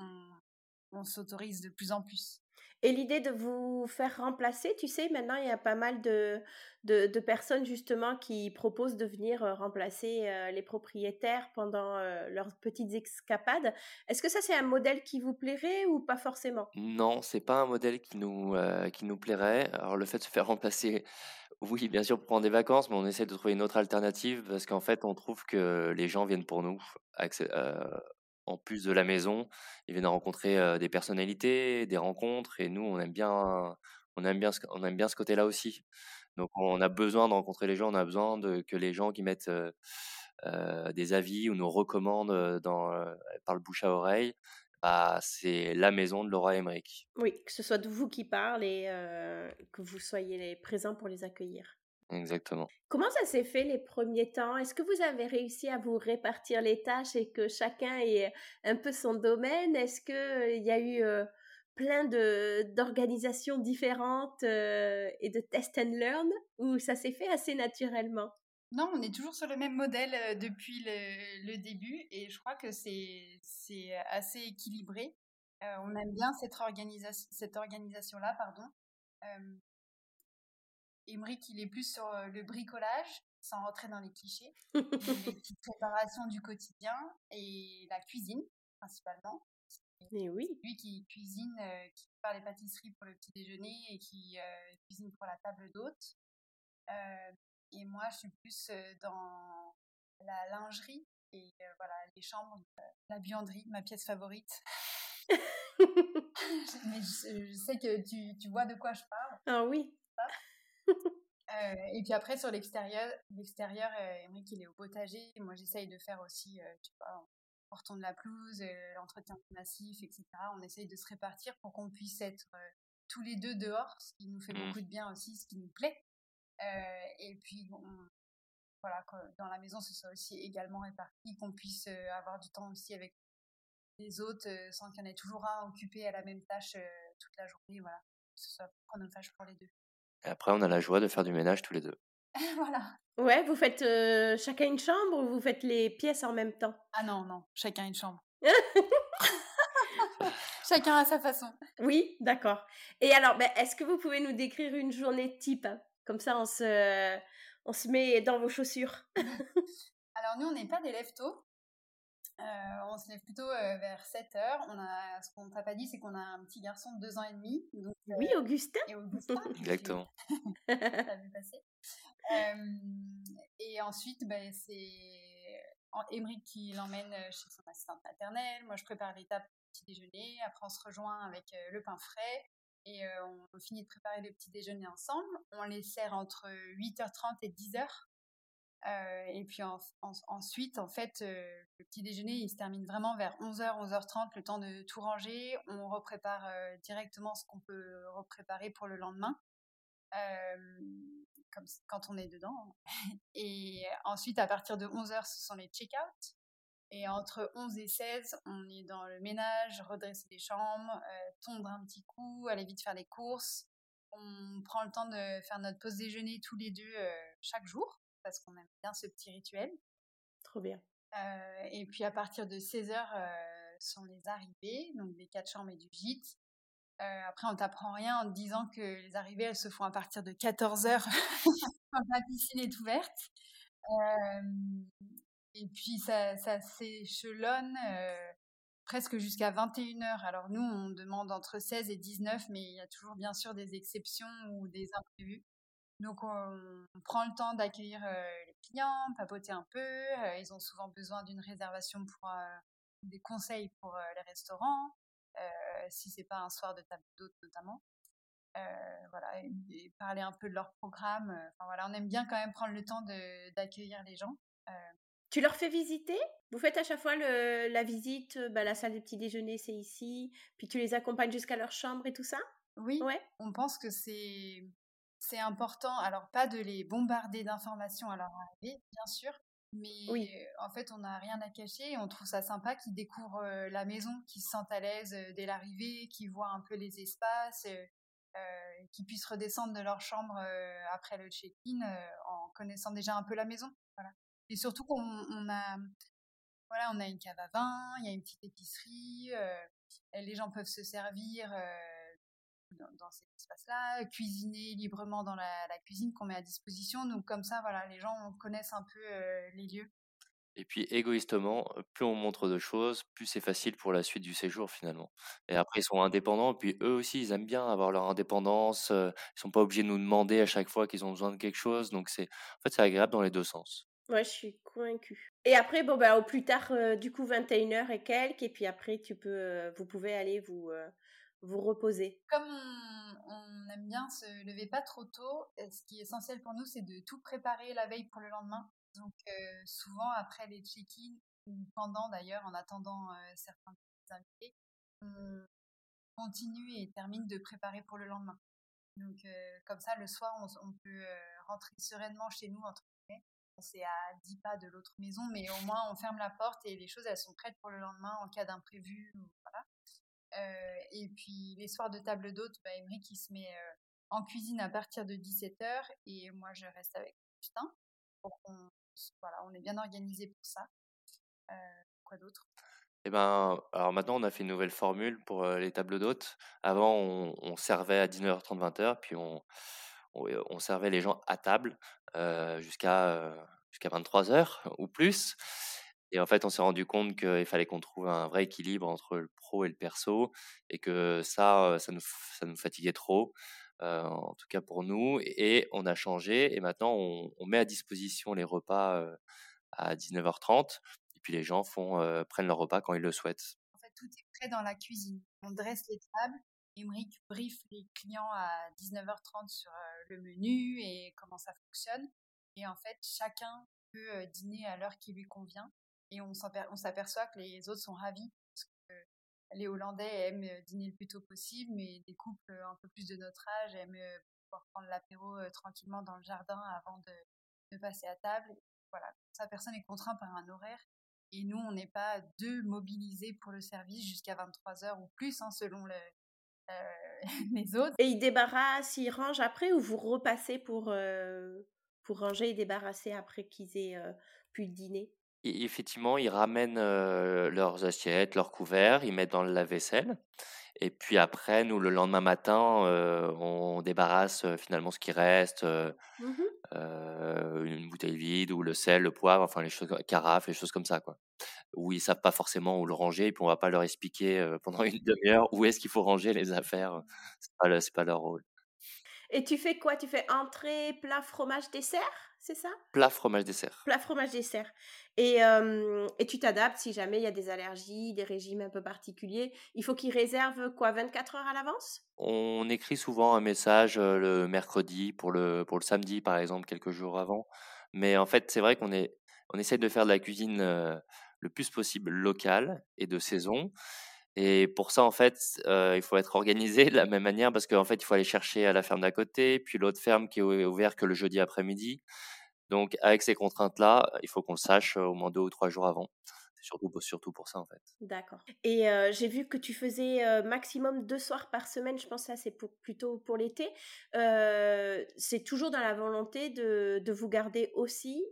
on s'autorise de plus en plus. Et l'idée de vous faire remplacer, tu sais, maintenant il y a pas mal de, de, personnes justement qui proposent de venir euh, remplacer euh, les propriétaires pendant euh, leurs petites escapades. Est-ce que ça c'est un modèle qui vous plairait ou pas forcément? Non, c'est pas un modèle qui nous, qui nous plairait. Alors le fait de se faire remplacer, oui, bien sûr, pour prendre des vacances, mais on essaie de trouver une autre alternative parce qu'en fait, on trouve que les gens viennent pour nous, en plus de la maison, ils viennent rencontrer des personnalités, des rencontres, et nous, on aime bien, on aime bien, ce, côté-là aussi. Donc, on a besoin de rencontrer les gens, on a besoin que les gens qui mettent des avis ou nous recommandent par le bouche à oreille, bah, c'est la maison de Laura Emmerich. Oui, que ce soit de vous qui parle et que vous soyez présents pour les accueillir. Exactement. Comment ça s'est fait les premiers temps? Est-ce que vous avez réussi à vous répartir les tâches et que chacun ait un peu son domaine? Est-ce qu'il y a eu plein d'organisations différentes et de test and learn? Ou ça s'est fait assez naturellement? Non, on est toujours sur le même modèle depuis le, début et je crois que c'est assez équilibré. on aime bien cette, organisation, cette organisation-là, pardon. Émeric, il est plus sur le bricolage, sans rentrer dans les clichés, les petites préparations du quotidien et la cuisine, principalement. Mais oui. Lui qui cuisine, qui prépare les pâtisseries pour le petit déjeuner et qui cuisine pour la table d'hôte. et moi, je suis plus dans la lingerie et voilà, les chambres, la buanderie, ma pièce favorite. Mais je, sais que tu, tu vois de quoi je parle. Ah oui. Euh, et puis après, sur l'extérieur, l'extérieur, euh, il est au potager. Moi, j'essaye de faire aussi, euh, tu vois, portant de la pelouse, euh, l'entretien massif, etc. On essaye de se répartir pour qu'on puisse être tous les deux dehors, ce qui nous fait mmh. beaucoup de bien aussi, ce qui nous plaît. et puis, voilà, dans la maison, ce soit aussi également réparti, qu'on puisse avoir du temps aussi avec les autres, sans qu'il y en ait toujours un occupé à la même tâche toute la journée, voilà, que ce soit chronophage pour les deux. Et après, on a la joie de faire du ménage tous les deux. voilà. Ouais, vous faites euh, chacun une chambre ou vous faites les pièces en même temps? Ah non, non, chacun une chambre. chacun à sa façon. Oui, d'accord. Et alors, ben, est-ce que vous pouvez nous décrire une journée type? Comme ça, on se, on se met dans vos chaussures. alors, nous, on n'est pas des lève tôt. Euh, on se lève plutôt euh, vers 7 heures. On a, ce qu'on t'a pas dit, c'est qu'on a un petit garçon de 2 ans et demi. Donc, oui, euh, Augustin. Et Augustin. Exactement. T'as vu passer. et ensuite, ben, c'est Émeric qui l'emmène chez son assistante maternelle. Moi, je prépare l'étape petit déjeuner. Après, on se rejoint avec le pain frais. Et on finit de préparer le petit déjeuner ensemble. On les sert entre 8h30 et 10h. Euh, et puis ensuite, en fait, euh, le petit déjeuner, il se termine vraiment vers 11h, 11h30, le temps de tout ranger. On reprépare euh, directement ce qu'on peut repréparer pour le lendemain, comme quand on est dedans. Et ensuite, à partir de 11h, ce sont les check-out. Et entre 11 et 16, on est dans le ménage, redresser les chambres, tondre un petit coup, aller vite faire les courses. On prend le temps de faire notre pause déjeuner tous les deux chaque jour parce qu'on aime bien ce petit rituel. Trop bien. Euh, et puis à partir de 16h euh, sont les arrivées, donc des quatre chambres et du gîte. Euh, après, on t'apprend rien en te disant que les arrivées, elles se font à partir de 14h quand la piscine est ouverte. et puis ça, ça s'échelonne presque jusqu'à 21h. Alors nous, on demande entre 16 et 19, mais il y a toujours bien sûr des exceptions ou des imprévus. Donc on, prend le temps d'accueillir les clients, papoter un peu. ils ont souvent besoin d'une réservation pour des conseils pour les restaurants, si c'est pas un soir de table d'hôte notamment. voilà, et, parler un peu de leur programme. Enfin voilà, on aime bien quand même prendre le temps d'accueillir les gens. Tu leur fais visiter? Vous faites à chaque fois le, la visite, bah, la salle de petit déjeuner, c'est ici, puis tu les accompagnes jusqu'à leur chambre et tout ça? Oui, ouais. on pense que c'est c'est important, alors pas de les bombarder d'informations à leur arrivée, bien sûr, mais oui. en fait, on n'a rien à cacher et on trouve ça sympa qu'ils découvrent la maison, qu'ils se sentent à l'aise dès l'arrivée, qu'ils voient un peu les espaces, euh, qu'ils puissent redescendre de leur chambre après le check-in en connaissant déjà un peu la maison. Voilà. Et surtout qu'on on a, voilà, on a une cave à vin, il y a une petite épicerie, les gens peuvent se servir dans, cet espace-là, cuisiner librement dans la, cuisine qu'on met à disposition. Donc comme ça, voilà, les gens connaissent un peu euh, les lieux. Et puis égoïstement, euh, plus on montre de choses, plus c'est facile pour la suite du séjour finalement. Et après ils sont indépendants, puis eux aussi ils aiment bien avoir leur indépendance. Euh, ils sont pas obligés de nous demander à chaque fois qu'ils ont besoin de quelque chose. Donc c'est, en fait, c'est agréable dans les deux sens. Ouais, je suis convaincue. Et après, bon, bah, au plus tard, du coup, 21h et quelques, et puis après, tu peux, vous pouvez aller vous, vous reposer Comme on, aime bien se lever pas trop tôt, euh, ce qui est essentiel pour nous, c'est de tout préparer la veille pour le lendemain. Donc euh, souvent après les check-in ou pendant d'ailleurs, en attendant euh, certains invités, on continue et termine de préparer pour le lendemain. Donc comme ça, le soir, on, peut rentrer sereinement chez nous entre guillemets. C'est à 10 pas de l'autre maison, mais au moins on ferme la porte et les choses elles sont prêtes pour le lendemain en cas d'imprévu. Voilà. Euh, et puis les soirs de table d'hôte, bah, se met euh, en cuisine à partir de 17h et moi je reste avec Justin. Pour qu'on, voilà, on est bien organisé pour ça. Euh, quoi d'autre? Eh ben, alors maintenant, on a fait une nouvelle formule pour les tables d'hôtes. Avant, on, servait à 19h30, 20h, puis on, on, servait les gens à table jusqu'à jusqu'à 23h ou plus. Et en fait, on s'est rendu compte qu'il fallait qu'on trouve un vrai équilibre entre le pro et le perso, et que ça, ça nous, fatiguait trop, en tout cas pour nous. Et on a changé, et maintenant, on, met à disposition les repas à 19h30, et puis les gens prennent leur repas quand ils le souhaitent. En fait, tout est prêt dans la cuisine. On dresse les tables, Emmerich brief les clients à 19h30 sur le menu et comment ça fonctionne. Et en fait, chacun peut dîner à l'heure qui lui convient et on s'aperçoit que les autres sont ravis les Hollandais aiment euh, dîner le plus tôt possible, mais des couples euh, un peu plus de notre âge aiment euh, pouvoir prendre l'apéro tranquillement dans le jardin avant de, passer à table. Voilà, sa personne est contrainte par un horaire et nous, on n'est pas deux mobilisés pour le service jusqu'à 23 heures ou plus, hein, selon les autres. Et ils débarrassent, ils rangent après ou vous repassez pour, pour ranger et débarrasser après qu'ils aient pu dîner? Effectivement, ils ramènent leurs assiettes, leurs couverts, ils mettent dans le lave-vaisselle. Et puis après, nous, le lendemain matin, on débarrasse finalement ce qui reste, mmh une bouteille vide ou le sel, le poivre, enfin les choses, carafe, les choses comme ça, quoi. Où ils savent pas forcément où le ranger, et puis on va pas leur expliquer pendant une demi-heure où est-ce qu'il faut ranger les affaires. C'est pas, pas leur rôle. Et tu fais quoi? Tu fais entrée, plat, fromage, dessert c'est ça? Plat, fromage, dessert. Plat, fromage, dessert. Et, et tu t'adaptes si jamais il y a des allergies, des régimes un peu particuliers. Il faut qu'ils réservent quoi 24 heures à l'avance? On écrit souvent un message le mercredi pour le, pour le samedi, par exemple, quelques jours avant. Mais en fait, c'est vrai qu'on est, on essaie de faire de la cuisine le plus possible locale et de saison. Et pour ça, en fait, il faut être organisé de la même manière parce qu'en fait, il faut aller chercher à la ferme d'à côté, puis l'autre ferme qui est ouverte que le jeudi après-midi. Donc, avec ces contraintes-là, il faut qu'on le sache au moins deux ou trois jours avant. C'est surtout, surtout pour ça, en fait. D'accord. Et j'ai vu que tu faisais maximum deux soirs par semaine. Je pense que ça, c'est pour, plutôt pour l'été. c'est toujours dans la volonté de, de vous garder aussi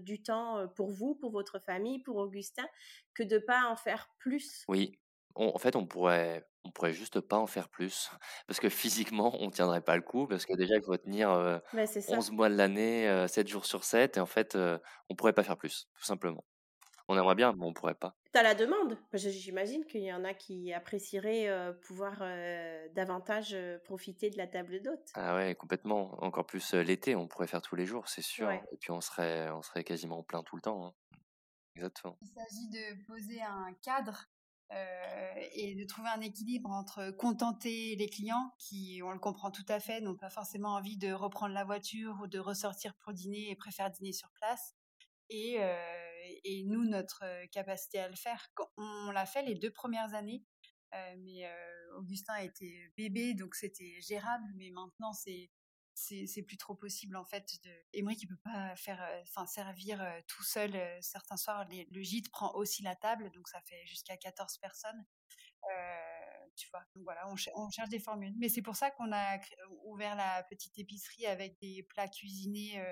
du temps pour vous, pour votre famille, pour Augustin, que de pas en faire plus? Oui, en fait, on pourrait on pourrait juste pas en faire plus parce que physiquement, on tiendrait pas le coup parce que déjà, il faut tenir, 11 mois de l'année, 7 jours sur 7 et en fait, on pourrait pas faire plus, tout simplement. On aimerait bien, mais on pourrait pas. tu as la demande. J'imagine qu'il y en a qui apprécieraient pouvoir davantage profiter de la table d'hôte. Ah ouais, complètement. Encore plus l'été, on pourrait faire tous les jours, c'est sûr. Et puis on serait, on serait quasiment plein tout le temps. Hein. Exactement. Il s'agit de poser un cadre et de trouver un équilibre entre contenter les clients qui, on le comprend tout à fait, n'ont pas forcément envie de reprendre la voiture ou de ressortir pour dîner et préfèrent dîner sur place, et, et nous, notre capacité à le faire. On l'a fait les deux premières années, mais Augustin était bébé, donc c'était gérable, mais maintenant c'est c'est plus trop possible en fait. De... Émeric il peut pas faire, enfin servir tout seul. certains soirs, le gîte prend aussi la table, donc ça fait jusqu'à 14 personnes. tu vois, donc voilà, on, cherche des formules. Mais c'est pour ça qu'on a ouvert la petite épicerie avec des plats cuisinés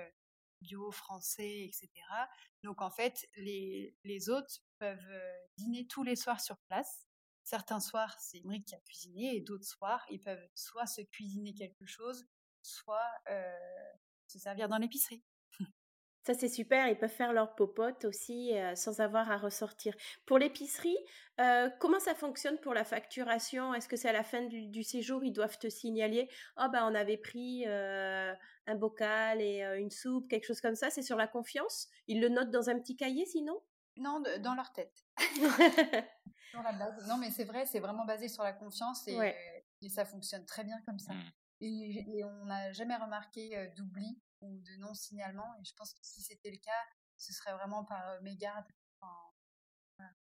bio, français, etc. Donc en fait, les, les hôtes peuvent euh, dîner tous les soirs sur place. Certains soirs, c'est Emmerich qui a cuisiné, et d'autres soirs, ils peuvent soit se cuisiner quelque chose, soit euh, se servir dans l'épicerie. Ça, c'est super. Ils peuvent faire leur popote aussi euh, sans avoir à ressortir. Pour l'épicerie, euh, comment ça fonctionne pour la facturation? Est-ce que c'est à la fin du, séjour, ils doivent te signaler Oh, ben, on avait pris euh, un bocal et une soupe, quelque chose comme ça. C'est sur la confiance? Ils le notent dans un petit cahier sinon? Non, dans leur tête. la base. Non, mais c'est vrai, c'est vraiment basé sur la confiance et, ça fonctionne très bien comme ça. Et, et on n'a jamais remarqué d'oubli ou de non-signalement. Et je pense que si c'était le cas, ce serait vraiment par euh, mégarde. Enfin,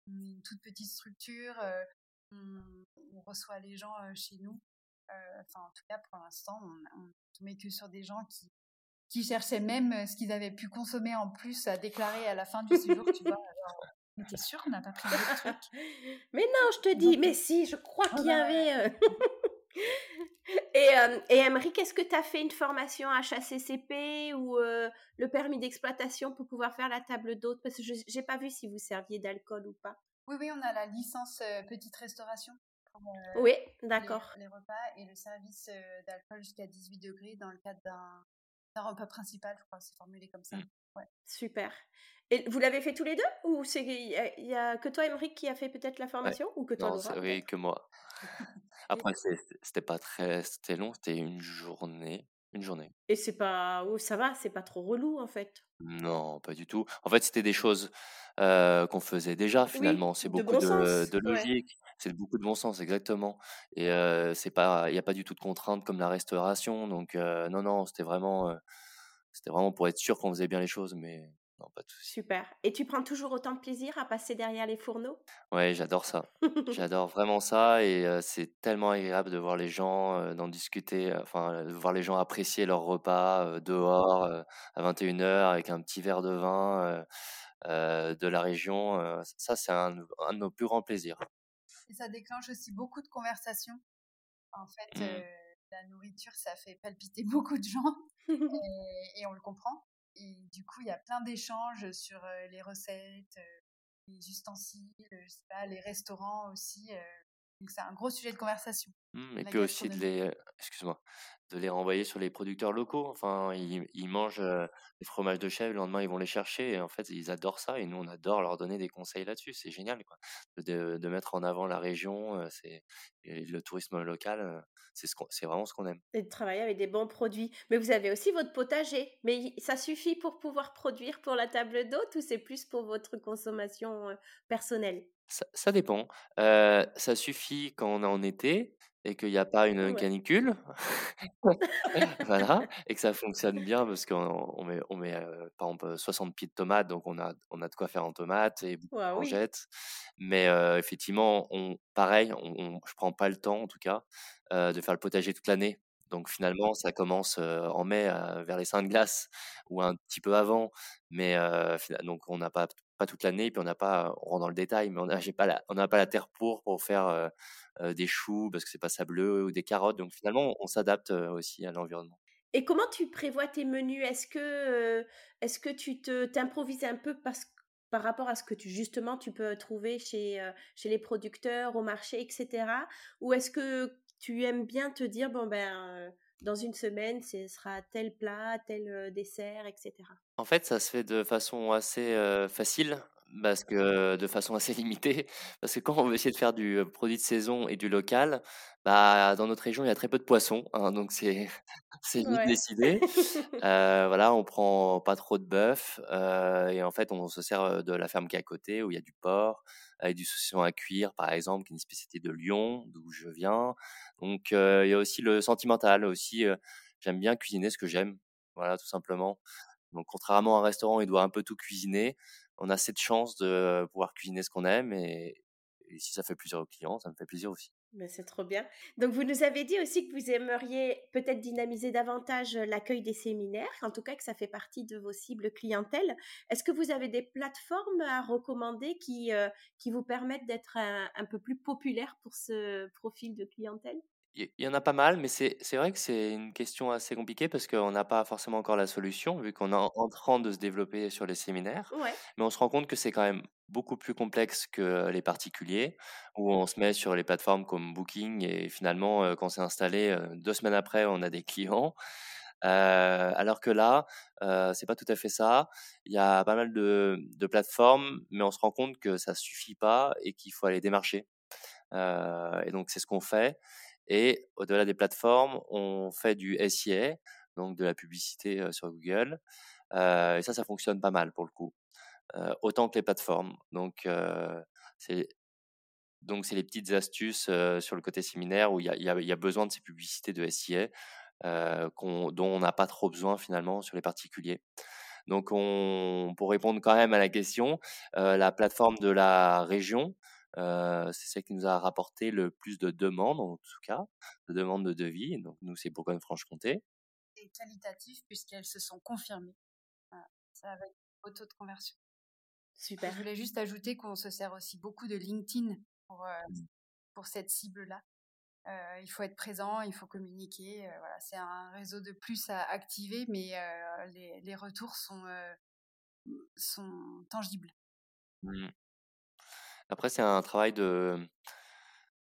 on est une toute petite structure, euh, on, reçoit les gens euh, chez nous. Enfin, en tout cas, pour l'instant, on, ne met que sur des gens qui, qui cherchaient même ce qu'ils avaient pu consommer en plus à déclarer à la fin du séjour, tu vois. mais t'es sûr qu'on n'a pas pris d'autres trucs Mais non, je te dis, mais si, je crois oh qu'il y avait. euh, et est-ce que tu as fait une formation HACCP ou euh, le permis d'exploitation pour pouvoir faire la table d'hôte? Parce que je n'ai pas vu si vous serviez d'alcool ou pas. Oui, oui, on a la licence euh, petite restauration pour oui, d'accord. Les, repas et le service d'alcool jusqu'à 18 degrés dans le cadre d'un repas principal, je crois, c'est formulé comme ça. Super. Et vous l'avez fait tous les deux Ou c'est il y, a que toi, Émeric, qui a fait peut-être la formation Ou que toi, Non, oui, que moi. Après, c'était pas très, c'était long, c'était une journée, une journée. Et c'est pas, oh, ça va, c'est pas trop relou en fait? Non, pas du tout. En fait, c'était des choses qu'on faisait déjà finalement. c'est beaucoup de, de, logique, c'est beaucoup de bon sens, exactement. Et c'est pas, il n'y a pas du tout de contraintes comme la restauration. Donc non, non, c'était vraiment, c'était vraiment pour être sûr qu'on faisait bien les choses, mais non, pas de Super. Et tu prends toujours autant de plaisir à passer derrière les fourneaux? Ouais, j'adore ça. j'adore vraiment ça et c'est tellement agréable de voir les gens, d'en discuter, enfin, de voir les gens apprécier leur repas dehors à 21h avec un petit verre de vin de la région. ça, c'est un, de nos plus grands plaisirs. Et ça déclenche aussi beaucoup de conversations. En fait, mmh. La nourriture, ça fait palpiter beaucoup de gens et on le comprend. Et du coup, il y a plein d'échanges sur les recettes, les ustensiles, pas, les restaurants aussi. donc c'est un gros sujet de conversation. Mmh, et puis aussi de les, excuse-moi, de les renvoyer sur les producteurs locaux. Enfin, ils, mangent les fromages de chèvre, le lendemain ils vont les chercher et en fait ils adorent ça et nous on adore leur donner des conseils là-dessus. C'est génial quoi, de, de, mettre en avant la région, c'est le tourisme local c'est ce c'est vraiment ce qu'on aime. Et de travailler avec des bons produits. Mais vous avez aussi votre potager. Mais ça suffit pour pouvoir produire pour la table d'hôte ou c'est plus pour votre consommation personnelle? Ça, dépend. ça suffit quand on est en été et qu'il n'y a pas une canicule, voilà, et que ça fonctionne bien parce qu'on met, on met par exemple 60 pieds de tomates, donc on a, on a de quoi faire en tomates et beaucoup de courgettes. Mais effectivement, on, pareil, on, je prends pas le temps en tout cas de faire le potager toute l'année. Donc finalement, ça commence en mai vers les seins de glace ou un petit peu avant, mais donc on n'a pas pas toute l'année, puis on n'a pas, on rentre dans le détail, mais on n'a pas la, on n'a pas la terre pour pour faire des choux parce que c'est pas sableux ou des carottes. Donc finalement, on, s'adapte aussi à l'environnement. Et comment tu prévois tes menus? Est-ce que, est-ce que tu te t'improvises un peu parce, par rapport à ce que tu justement tu peux trouver chez, chez les producteurs, au marché, etc. Ou est-ce que tu aimes bien te dire bon ben dans une semaine, ce sera tel plat, tel dessert, etc. En fait, ça se fait de façon assez facile parce que de façon assez limitée, parce que quand on veut essayer de faire du produit de saison et du local, bah, dans notre région, il y a très peu de poissons, hein, donc c'est c'est vite décidé. voilà, on prend pas trop de bœuf et en fait, on se sert de la ferme qui est à côté où il y a du porc, avec du saucisson à cuire, par exemple, qui est une spécialité de Lyon, d'où je viens. Donc, il y a aussi le sentimental. Aussi, j'aime bien cuisiner ce que j'aime. Voilà, tout simplement. Donc, contrairement à un restaurant, il doit un peu tout cuisiner. On a cette chance de pouvoir cuisiner ce qu'on aime et, si ça fait plaisir aux clients, ça me fait plaisir aussi. Ben, c'est trop bien. Donc, vous nous avez dit aussi que vous aimeriez peut-être dynamiser davantage l'accueil des séminaires, en tout cas que ça fait partie de vos cibles clientèle. Est-ce que vous avez des plateformes à recommander qui, qui vous permettent d'être un, peu plus populaire pour ce profil de clientèle? Il y en a pas mal, mais c'est vrai que c'est une question assez compliquée parce qu'on n'a pas forcément encore la solution, vu qu'on est en train de se développer sur les séminaires. Mais on se rend compte que c'est quand même beaucoup plus complexe que les particuliers, où on se met sur les plateformes comme Booking et finalement, quand c'est installé, deux semaines après, on a des clients. alors que là, c'est pas tout à fait ça. Il y a pas mal de, de plateformes, mais on se rend compte que ça suffit pas et qu'il faut aller démarcher. et donc c'est ce qu'on fait. Et au-delà des plateformes, on fait du SIA, donc de la publicité sur Google. et ça, ça fonctionne pas mal pour le coup. autant que les plateformes. Donc, c'est c'est les petites astuces sur le côté séminaire où il y a, besoin de ces publicités de SIA dont on n'a pas trop besoin finalement sur les particuliers. Donc, on, pour répondre quand même à la question, la plateforme de la région, c'est celle qui nous a rapporté le plus de demandes, en tout cas, de demandes de devis. Donc, nous, c'est Bourgogne-Franche-Comté. Et qualitatif, puisqu'elles se sont confirmées. Ça avec au taux de conversion. Super. Je voulais juste ajouter qu'on se sert aussi beaucoup de LinkedIn pour, mmh. pour cette cible-là. il faut être présent, il faut communiquer. voilà, c'est un réseau de plus à activer, mais les, les, retours sont, sont tangibles. Mmh. Après, c'est un travail de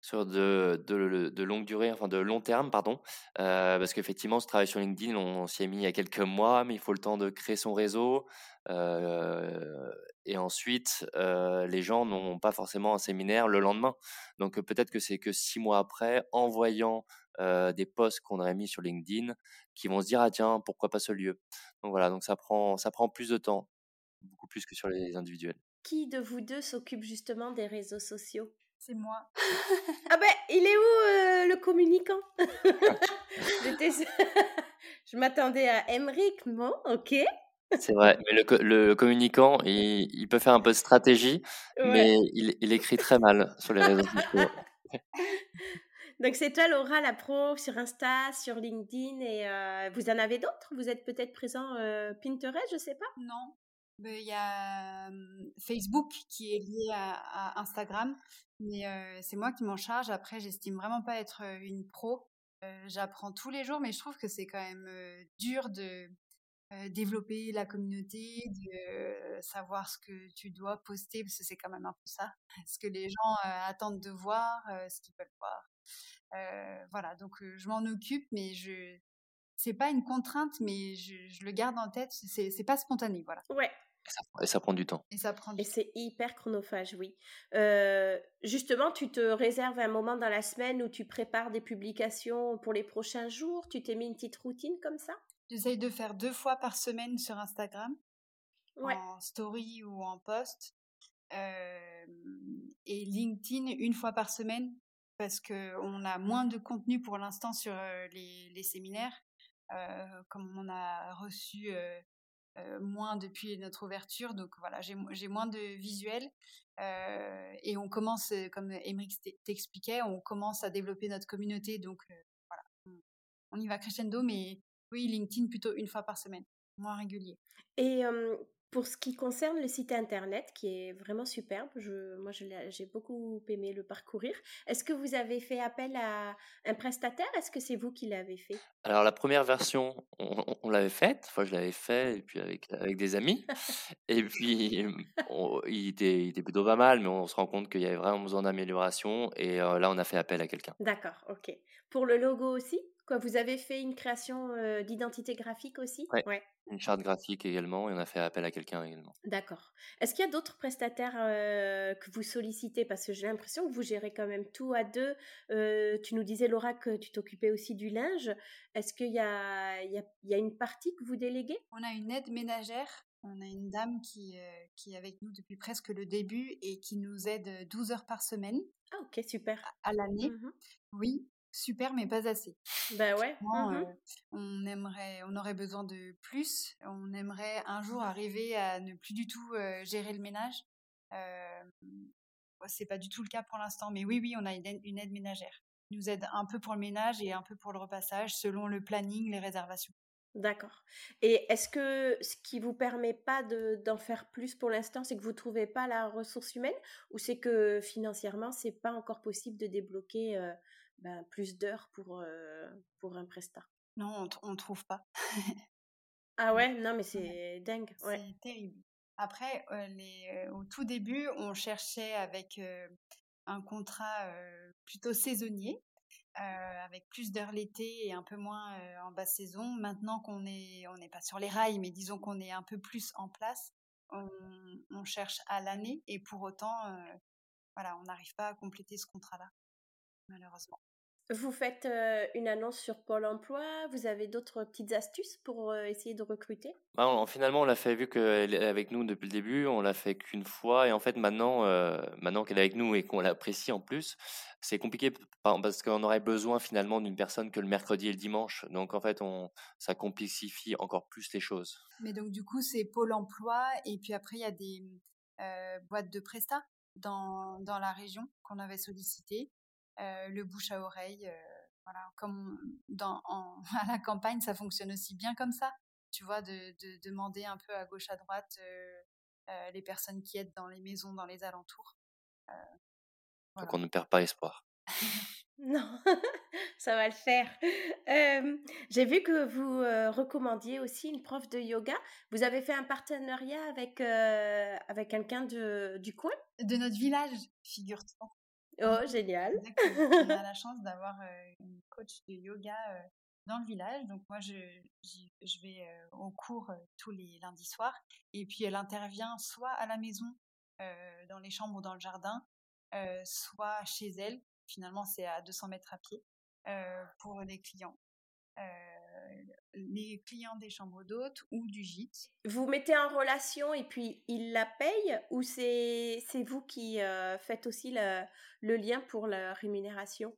sur de, de, longue durée, enfin de long terme, pardon, parce qu'effectivement, ce travail sur LinkedIn, on, s'y est mis il y a quelques mois, mais il faut le temps de créer son réseau. et ensuite, les gens n'ont pas forcément un séminaire le lendemain. Donc peut-être que c'est que six mois après, en voyant des posts qu'on aurait mis sur LinkedIn, qui vont se dire ah tiens pourquoi pas ce lieu? Donc voilà, donc ça prend ça prend plus de temps, beaucoup plus que sur les individuels. Qui de vous deux s'occupe justement des réseaux sociaux? C'est moi. ah ben, il est où euh, le communicant? Je m'attendais à Emric, non Ok. C'est vrai, mais le, communicant, il, peut faire un peu de stratégie, mais il, écrit très mal sur les réseaux sociaux. Donc c'est toi Laura, la pro sur Insta, sur LinkedIn, et euh, vous en avez d'autres? Vous êtes peut-être présent euh, Pinterest, je sais pas? Non, il y a Facebook qui est lié à, Instagram, mais c'est moi qui m'en charge. Après, j'estime vraiment pas être une pro. J'apprends tous les jours, mais je trouve que c'est quand même dur de développer la communauté, de savoir ce que tu dois poster, parce que c'est quand même un peu ça, ce que les gens attendent de voir, ce qu'ils veulent voir. voilà, donc je m'en occupe, mais je c'est pas une contrainte, mais je, le garde en tête. C'est pas spontané, voilà. Ouais, et ça, prend du temps. Et ça prend Et c'est hyper chronophage, oui. Euh, justement, tu te réserves un moment dans la semaine où tu prépares des publications pour les prochains jours? Tu t'es mis une petite routine comme ça? J'essaye de faire deux fois par semaine sur Instagram, en story ou en post. Euh, et LinkedIn une fois par semaine parce qu'on a moins de contenu pour l'instant sur euh, les, les, séminaires. comme on a reçu euh, moins depuis notre ouverture. Donc voilà, j'ai moins de visuels. Euh, et on commence, euh, comme Emmerich t'expliquait, on commence à développer notre communauté. Donc voilà, on, y va crescendo. Mais oui, LinkedIn plutôt une fois par semaine, moins régulier. Et pour ce qui concerne le site internet, qui est vraiment superbe, je, moi j'ai beaucoup aimé le parcourir. Est-ce que vous avez fait appel à un prestataire? Est-ce que c'est vous qui l'avez fait? Alors la première version, on, l'avait faite, enfin je l'avais fait et puis avec, avec des amis. et puis il, était, il était plutôt pas mal, mais on se rend compte qu'il y avait vraiment besoin d'amélioration. Et là on a fait appel à quelqu'un. D'accord, ok. Pour le logo aussi? Quoi, vous avez fait une création d'identité graphique aussi? Oui, ouais. Une charte graphique également, et on a fait appel à quelqu'un également. D'accord. Est-ce qu'il y a d'autres prestataires que vous sollicitez? Parce que j'ai l'impression que vous gérez quand même tout à deux. tu nous disais, Laura, que tu t'occupais aussi du linge. Est-ce qu'il y a, il y, a, il y a une partie que vous déléguez? On a une aide ménagère on a une dame qui, qui est avec nous depuis presque le début et qui nous aide 12 heures par semaine. Ah ok, super. À, l'année. Mmh oui, super, mais pas assez. Ben ouais. Mmh on aimerait, on aurait besoin de plus. On aimerait un jour arriver à ne plus du tout gérer le ménage. Euh, c'est pas du tout le cas pour l'instant, mais oui, oui, on a une aide, une aide ménagère. Il nous aide un peu pour le ménage et un peu pour le repassage, selon le planning, les réservations. D'accord. Et est-ce que ce qui vous permet pas d'en faire plus pour l'instant, c'est que vous trouvez pas la ressource humaine? Ou c'est que financièrement, c'est pas encore possible de débloquer euh, ben, plus d'heures pour, euh, pour un prestat Non, on, ne trouve pas. ah ouais, non mais c'est dingue. C'est terrible. Après, euh, les, au tout début, on cherchait avec un contrat plutôt saisonnier euh, avec plus d'heures l'été et un peu moins euh, en basse saison. Maintenant qu'on est, on n'est pas sur les rails, mais disons qu'on est un peu plus en place, on, cherche à l'année et pour autant, euh, voilà, on n'arrive pas à compléter ce contrat-là, malheureusement. Vous faites une annonce sur Pôle Emploi. Vous avez d'autres petites astuces pour essayer de recruter? Bah, Finalement, on l'a fait vu qu'elle est avec nous depuis le début. On l'a fait qu'une fois et en fait maintenant, maintenant qu'elle est avec nous et qu'on l'apprécie en plus, c'est compliqué parce qu'on aurait besoin finalement d'une personne que le mercredi et le dimanche. Donc en fait, on, ça complexifie encore plus les choses. Mais donc du coup, c'est Pôle Emploi et puis après il y a des boîtes de prestat dans, dans la région qu'on avait sollicité. Euh, le bouche à oreille. Euh, voilà, comme dans, à la campagne, ça fonctionne aussi bien comme ça. Tu vois, de, demander un peu à gauche, à droite euh, les personnes qui aident dans les maisons, dans les alentours. Donc on ne perd pas espoir. non, ça va le faire. J'ai vu que vous recommandiez aussi une prof de yoga. Vous avez fait un partenariat avec, avec quelqu'un du coin? De notre village, figure-toi. Oh, génial. on a la chance d'avoir une coach de yoga dans le village. Donc moi, je, je vais au cours tous les lundis soirs. Et puis elle intervient soit à la maison, dans les chambres ou dans le jardin, soit chez elle. Finalement, c'est à 200 mètres à pied pour les clients. Les clients des chambres d'hôtes ou du gîte. Vous mettez en relation et puis ils la payent ou c'est vous qui euh, faites aussi le, le lien pour la rémunération?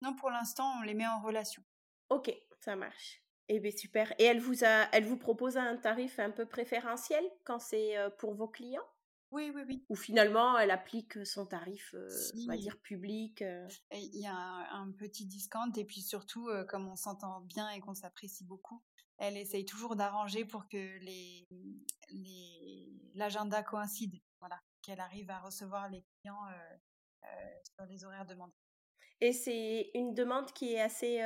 Non, pour l'instant, on les met en relation. Ok, ça marche. Eh bien, super. Et elle vous, a, elle vous propose un tarif un peu préférentiel quand c'est euh, pour vos clients? Oui, oui, oui. Ou finalement, elle applique son tarif, euh, on va dire, public. Euh. Il y a un, petit discount et puis surtout, euh, comme on s'entend bien et qu'on s'apprécie beaucoup, elle essaye toujours d'arranger pour que les l'agenda coïncide, voilà, qu'elle arrive à recevoir les clients sur les horaires demandés. Et c'est une demande qui est assez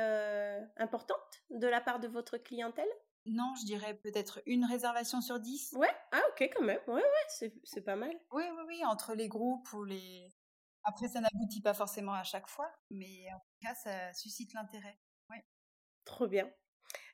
importante de la part de votre clientèle? Non, je dirais peut-être une réservation sur dix. Ouais, ah ok quand même, ouais, ouais, c'est pas mal. Oui, oui, oui, entre les groupes ou les... Après, ça n'aboutit pas forcément à chaque fois, mais en tout cas, ça suscite l'intérêt. Oui. Trop bien.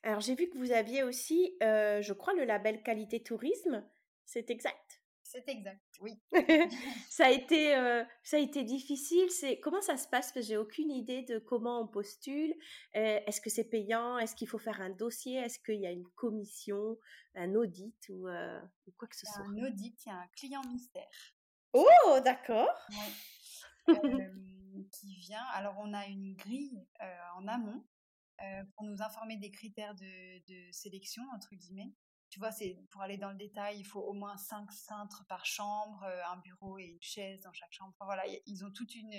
Alors, j'ai vu que vous aviez aussi, euh, je crois, le label qualité tourisme. C'est exact c'est exact, oui. ça a été, euh, ça a été difficile. C'est comment ça se passe? Parce que j'ai aucune idée de comment on postule. Euh, est-ce que c'est payant? Est-ce qu'il faut faire un dossier? Est-ce qu'il y a une commission, un audit ou, euh, quoi que ce soit? Un audit, il y a un client mystère. Oh, d'accord. qui vient. Alors, on a une grille en amont pour nous informer des critères de, de sélection entre guillemets tu vois, c'est pour aller dans le détail, il faut au moins cinq cintres par chambre, euh, un bureau et une chaise dans chaque chambre. voilà, ils ont toute une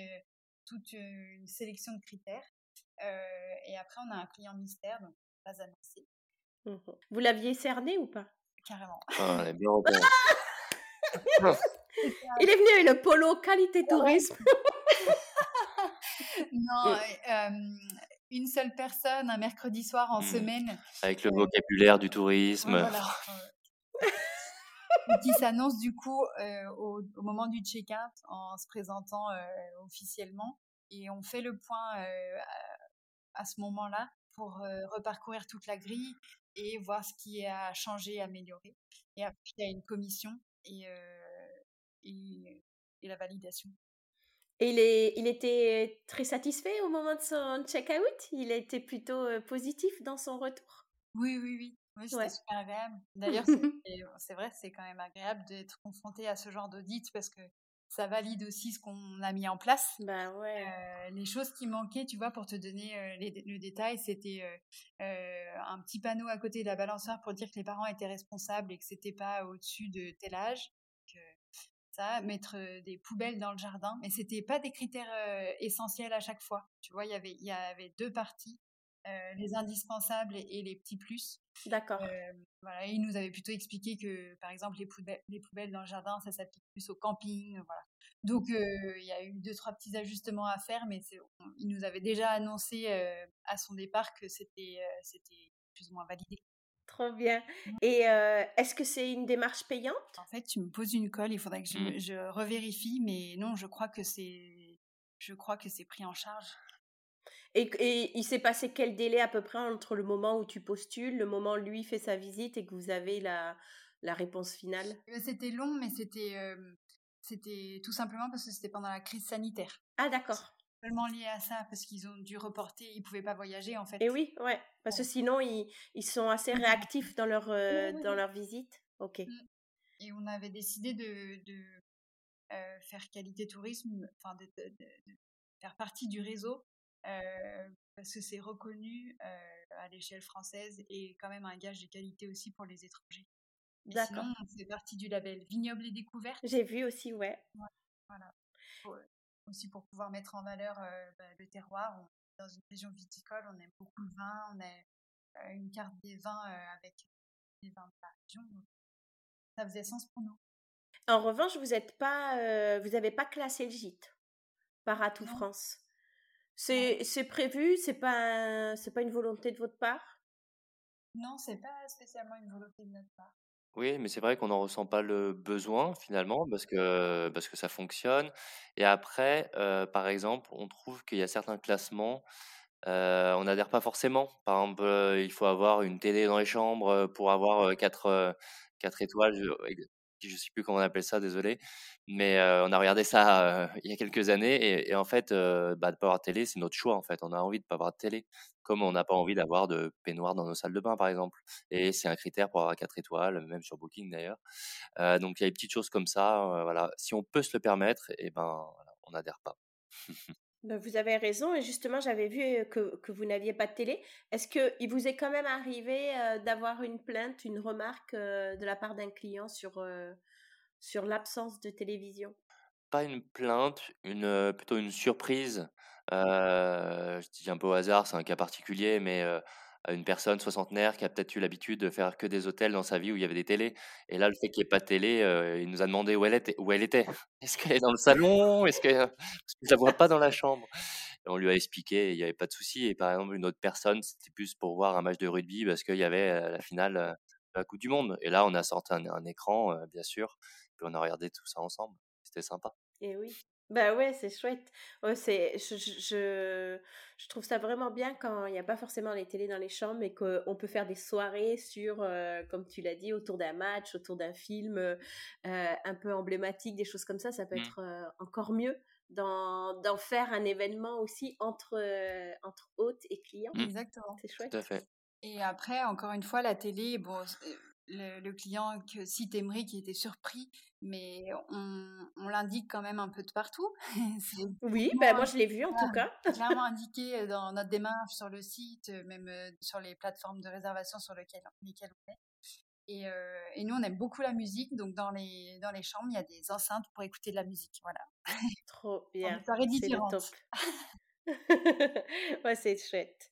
toute une sélection de critères. Euh, et après, on a un client mystère, donc pas annoncé. Mmh Vous l'aviez cerné ou pas? Carrément. Ah, bien il est venu avec le polo qualité tourisme. non, euh, une seule personne un mercredi soir en mmh. semaine. Avec le vocabulaire du tourisme. Voilà. qui s'annonce du coup euh, au, moment du check-out en se présentant euh, officiellement. Et on fait le point euh, à, ce moment-là pour reparcourir toute la grille et voir ce qui a changé, amélioré. Et après, il y a une commission et, et, et la validation. Et il, est, il était très satisfait au moment de son check-out? Il a été plutôt positif dans son retour? Oui, oui, oui. Oui, c'était super agréable. D'ailleurs, c'est vrai, c'est quand même agréable d'être confronté à ce genre d'audit parce que ça valide aussi ce qu'on a mis en place. Ben ouais. Euh, les choses qui manquaient, tu vois, pour te donner euh, le détail, c'était euh, un petit panneau à côté de la balançoire pour dire que les parents étaient responsables et que c'était pas au-dessus de tel âge. Ça, mettre des poubelles dans le jardin, mais c'était pas des critères essentiels à chaque fois. Tu vois, il y avait il y avait deux parties euh, les indispensables et, les petits plus. D'accord. Euh, voilà, il nous avait plutôt expliqué que, par exemple, les poubelles, les poubelles dans le jardin, ça s'applique plus au camping. Voilà. Donc, euh, il y a eu deux, trois petits ajustements à faire, mais il nous avait déjà annoncé à son départ que c'était c'était plus ou moins validé. Trop bien. Et est-ce que c'est une démarche payante? En fait, tu me poses une colle, il faudrait que je, mmh. je revérifie, mais non, je crois que c'est, je crois que c'est pris en charge. Et, il s'est passé quel délai à peu près entre le moment où tu postules, le moment où lui fait sa visite et que vous avez la, la réponse finale? Ben, C'était long, mais c'était c'était tout simplement parce que c'était pendant la crise sanitaire. Ah d'accord. Seulement lié à ça, parce qu'ils ont dû reporter, ils pouvaient pas voyager en fait. Et oui, ouais, parce que sinon ils, ils sont assez réactifs dans leur dans leur visite. Ok. Mmh. Et on avait décidé de, de faire qualité tourisme, enfin de, de, faire partie du réseau euh, parce que c'est reconnu euh, à l'échelle française et quand même un gage de qualité aussi pour les étrangers. D'accord. C'est partie du label Vignoble et Découverte. J'ai vu aussi, ouais. voilà. Aussi pour pouvoir mettre en valeur bah, le terroir. On, dans une région viticole, on aime beaucoup le vin, on a une carte des vins avec les vins de la région. ça faisait sens pour nous. En revanche, vous n'êtes pas, vous n'avez pas classé le gîte par Atout France. C'est prévu, c'est pas c'est pas une volonté de votre part? Non, c'est pas spécialement une volonté de notre part. Oui, mais c'est vrai qu'on n'en ressent pas le besoin finalement parce que parce que ça fonctionne. Et après, par exemple, on trouve qu'il y a certains classements, on n'adhère pas forcément. Par exemple, il faut avoir une télé dans les chambres pour avoir quatre quatre étoiles je sais plus comment on appelle ça, désolé, mais on a regardé ça il y a quelques années et, en fait, bah, de pas avoir de télé, c'est notre choix en fait. On a envie de pas avoir de télé, comme on n'a pas envie d'avoir de peignoir dans nos salles de bain par exemple. Et c'est un critère pour avoir 4 étoiles, même sur Booking d'ailleurs. donc il y a des petites choses comme ça. voilà, si on peut se le permettre, et eh ben on n'adhère pas. Ben, vous avez raison, et justement, j'avais vu que, que vous n'aviez pas de télé. Est-ce qu'il vous est quand même arrivé d'avoir une plainte, une remarque de la part d'un client sur, sur l'absence de télévision? Pas une plainte, une, plutôt une surprise. je dis un peu au hasard, c'est un cas particulier, mais une personne soixantenaire qui a peut-être eu l'habitude de faire que des hôtels dans sa vie où il y avait des télés. Et là, le fait qu'il n'y ait pas de télé, euh, il nous a demandé où elle était. Où elle était. Est-ce qu'elle est dans le salon? Est-ce que je la vois pas dans la chambre On lui a expliqué, il n'y avait pas de souci. Et par exemple, une autre personne, c'était plus pour voir un match de rugby parce qu'il y avait euh, la finale euh, de la Coupe du Monde. Et là, on a sorti un, un écran, bien sûr, puis on a regardé tout ça ensemble. C'était sympa. Et oui. Bah ouais, c'est chouette. c'est, je, je, je, trouve ça vraiment bien quand il n'y a pas forcément les télés dans les chambres et qu'on peut faire des soirées sur, euh, comme tu l'as dit, autour d'un match, autour d'un film euh, un peu emblématique, des choses comme ça. Ça peut mmh. être euh, encore mieux d'en, d'en faire un événement aussi entre, entre hôtes et clients. Mmh. Exactement. C'est chouette. Tout à fait. Et après, encore une fois, la télé, bon, le, client que cite Emery qui était surpris, mais on, on l'indique quand même un peu de partout. oui, ben moi je l'ai vu en tout cas. clairement indiqué dans notre démarche sur le site, même sur les plateformes de réservation sur lesquelles, lesquelles on est. Et, et, nous, on aime beaucoup la musique, donc dans les, dans les chambres, il y a des enceintes pour écouter de la musique. Voilà. Trop bien. Top. ouais, c'est chouette.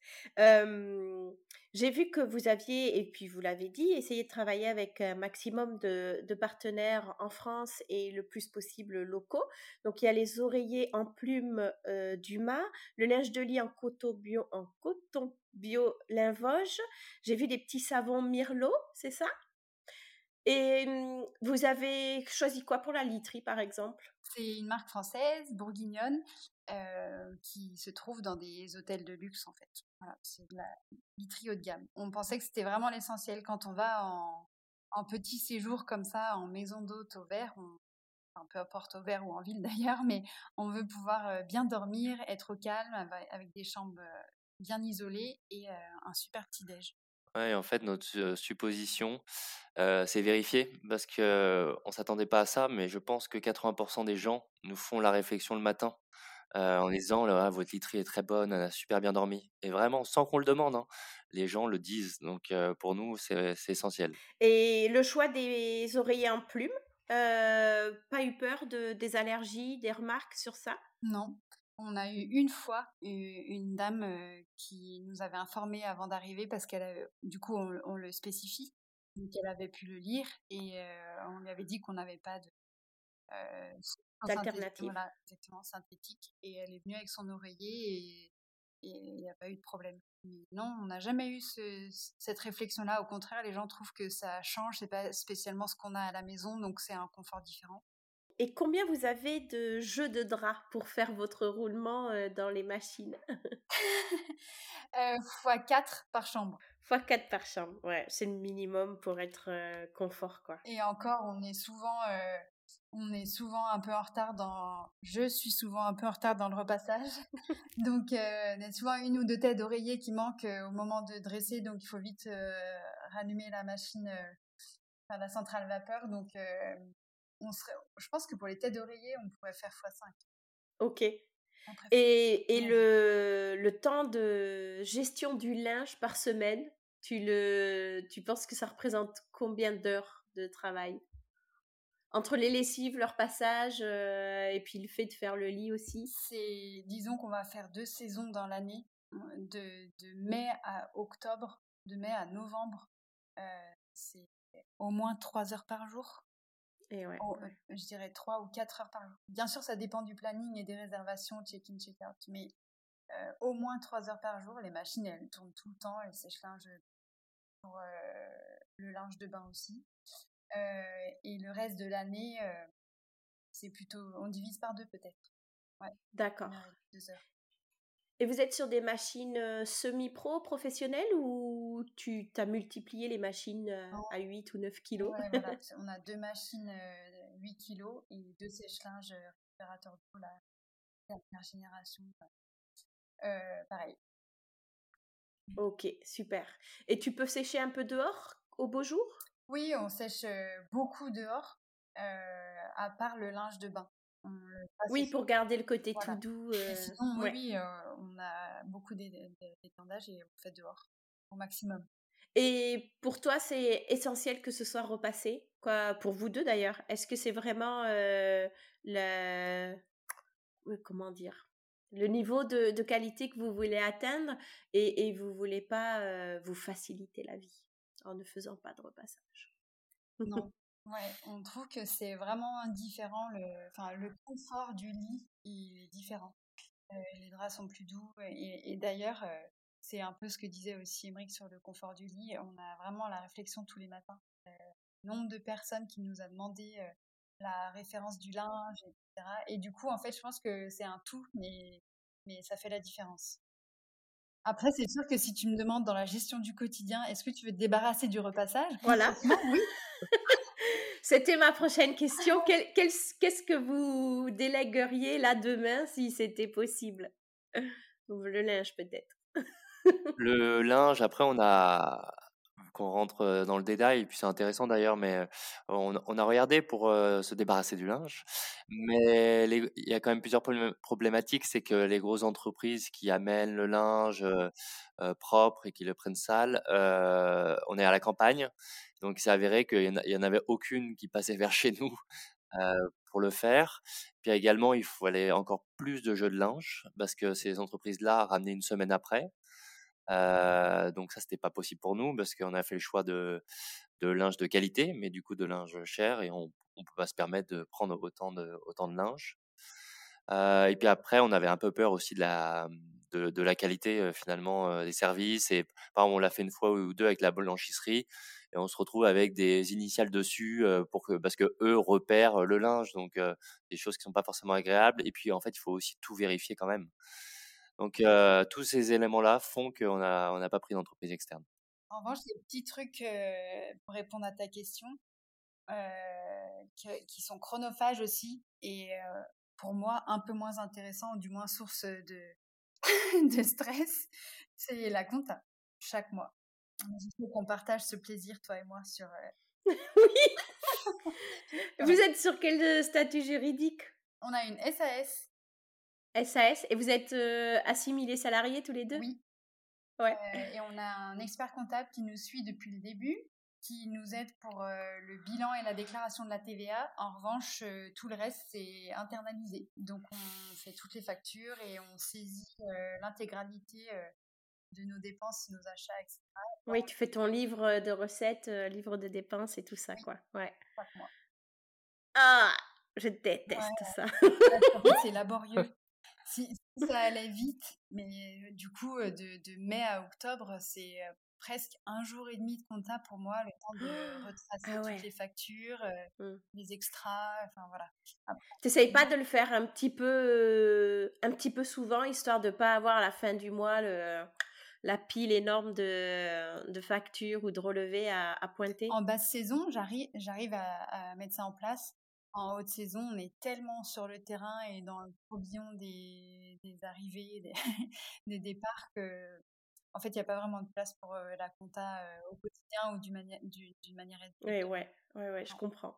J'ai vu que vous aviez, et puis vous l'avez dit, essayé de travailler avec un maximum de, partenaires en France et le plus possible locaux. Donc il y a les oreillers en plume euh, Dumas, le linge de lit en coton bio, en coton bio Linvoge. J'ai vu des petits savons Mirlo, c'est ça? Et vous avez choisi quoi pour la literie, par exemple? C'est une marque française, bourguignonne, qui se trouve dans des hôtels de luxe en fait. C'est de la literie haut de gamme. On pensait que c'était vraiment l'essentiel quand on va en, petit séjour comme ça, en maison d'hôte au vert, on, peu importe au vert ou en ville d'ailleurs, mais on veut pouvoir bien dormir, être au calme, avec des chambres bien isolées et un super petit déj. Ouais, en fait, notre supposition s'est vérifiée parce qu'on ne s'attendait pas à ça, mais je pense que 80% des gens nous font la réflexion le matin en disant «Ah, votre literie est très bonne, elle a super bien dormi. Et vraiment, sans qu'on le demande, hein, les gens le disent. Donc pour nous, c'est essentiel. Et le choix des oreillers en plumes, pas eu peur de, des allergies, des remarques sur ça? Non, on a eu une fois une dame qui nous avait informé avant d'arriver parce qu'elle, du coup, on, le spécifie, donc elle avait pu le lire et on lui avait dit qu'on n'avait pas de d'alternative. Voilà, exactement, synthétique. Et elle est venue avec son oreiller et il n'y a pas eu de problème. non, on n'a jamais eu cette réflexion-là. Au contraire, les gens trouvent que ça change. C'est pas spécialement ce qu'on a à la maison, donc c'est un confort différent. Et combien vous avez de jeux de draps pour faire votre roulement dans les machines? Euh, Fois 4 par chambre. Fois 4 par chambre, ouais, c'est le minimum pour être confort, quoi. Et encore, on est souvent, on est souvent un peu en retard dans. Je suis souvent un peu en retard dans le repassage, donc il y a souvent une ou deux têtes d'oreiller qui manquent au moment de dresser, donc il faut vite rallumer la machine, enfin, la centrale vapeur, donc je pense que pour les têtes d'oreiller, on pourrait faire x5. Ok. Et, et le, le, temps de gestion du linge par semaine, tu, le, tu penses que ça représente combien d'heures de travail? Entre les lessives, leur passage, euh, et puis le fait de faire le lit aussi C'est, disons qu'on va faire deux saisons dans l'année, de, de, mai à octobre, de mai à novembre. Euh, c'est au moins trois heures par jour. Et ouais, oh, je dirais 3 ou 4 heures par jour. Bien sûr, ça dépend du planning et des réservations, check-in, check-out, mais euh, au moins 3 heures par jour. Les machines, elles tournent tout le temps, elles sèchent-linge pour euh, le linge de bain aussi. Euh, et le reste de l'année, c'est plutôt, on divise par deux peut-être. Ouais. D'accord. Et vous êtes sur des machines semi-pro, professionnelles ou tu as multiplié les machines à 8 ou 9 kilos? On a deux machines 8 kilos et deux sèche-linges récupérateurs d'eau, la dernière génération. pareil. Ok, super. Et tu peux sécher un peu dehors au beau jour? Oui, on sèche beaucoup dehors, à part le linge de bain. Oui, pour garder le côté tout doux. Sinon, oui, on a beaucoup d'étendage et on fait dehors au maximum. Et pour toi, c'est essentiel que ce soit repassé, quoi, pour vous deux d'ailleurs? Est-ce que c'est vraiment le, comment dire, le niveau de, qualité que vous voulez atteindre et, et vous voulez pas vous faciliter la vie? En ne faisant pas de repassage Non, Ouais, on trouve que c'est vraiment différent. Le, enfin, le confort du lit, il est différent. Euh, les draps sont plus doux. Et, d'ailleurs, euh, c'est un peu ce que disait aussi Emmerich sur le confort du lit. On a vraiment la réflexion tous les matins. Euh, nombre de personnes qui nous a demandé la référence du linge, etc. Et du coup, en fait, je pense que c'est un tout, mais, mais ça fait la différence. Après, c'est sûr que si tu me demandes dans la gestion du quotidien, est-ce que tu veux te débarrasser du repassage? Voilà. oui. C'était ma prochaine question. Qu'est-ce que vous délégueriez là demain si c'était possible? Le linge peut-être. le linge, après on a qu'on rentre dans le détail, puis c'est intéressant d'ailleurs, mais on, a regardé pour se débarrasser du linge. Mais il y a quand même plusieurs problématiques, c'est que les grosses entreprises qui amènent le linge propre et qui le prennent sale, on est à la campagne, donc c'est avéré qu'il n'y en, avait aucune qui passait vers chez nous pour le faire. Puis également, il fallait encore plus de jeux de linge parce que ces entreprises-là ramenaient une semaine après. Donc ça, c'était pas possible pour nous parce qu'on a fait le choix de, linge de qualité, mais du coup de linge cher et on ne peut pas se permettre de prendre autant de, linge. et puis après, on avait un peu peur aussi de la, qualité finalement des services. Et par exemple, on l'a fait une fois ou deux avec la blanchisserie. et on se retrouve avec des initiales dessus parce que eux repèrent le linge, donc des choses qui sont pas forcément agréables. Et puis en fait, il faut aussi tout vérifier quand même. Donc tous ces éléments-là font qu'on n'a on n'a pas pris d'entreprise externe. En revanche, des petits trucs pour répondre à ta question qui, sont chronophages aussi et pour moi un peu moins intéressants, ou du moins source de, de stress, c'est la compta chaque mois. Faut qu'on partage ce plaisir, toi et moi, sur. oui. Vous êtes sur quel statut juridique? On a une SAS. SAS et vous êtes assimilés salariés tous les deux? Oui. Ouais. et on a un expert comptable qui nous suit depuis le début qui nous aide pour euh, le bilan et la déclaration de la TVA. En revanche, euh, tout le reste, c'est internalisé. Donc, on fait toutes les factures et on saisit euh, l'intégralité de nos dépenses, nos achats, etc. Oui, tu fais ton livre de recettes, livre de dépenses et tout ça, quoi. Ouais. Ah, je déteste ça. c'est laborieux. Si, ça allait vite, mais du coup, de, de mai à octobre, c'est presque un jour et demi de compta pour moi, le temps de retracer ah toutes les factures, mmh. les extras, enfin voilà. T'essayes pas de le faire un petit peu, un petit peu souvent, histoire de pas avoir à la fin du mois le, la pile énorme de, de factures ou de relevés à, à pointer? En basse saison, j'arrive, j'arrive à, mettre ça en place. En haute saison, on est tellement sur le terrain et dans le tourbillon des, des arrivées, des, des départs que en fait, il n'y a pas vraiment de place pour la compta au quotidien ou d'une manière, d'une manière. Oui, ouais, ouais, ouais, je comprends.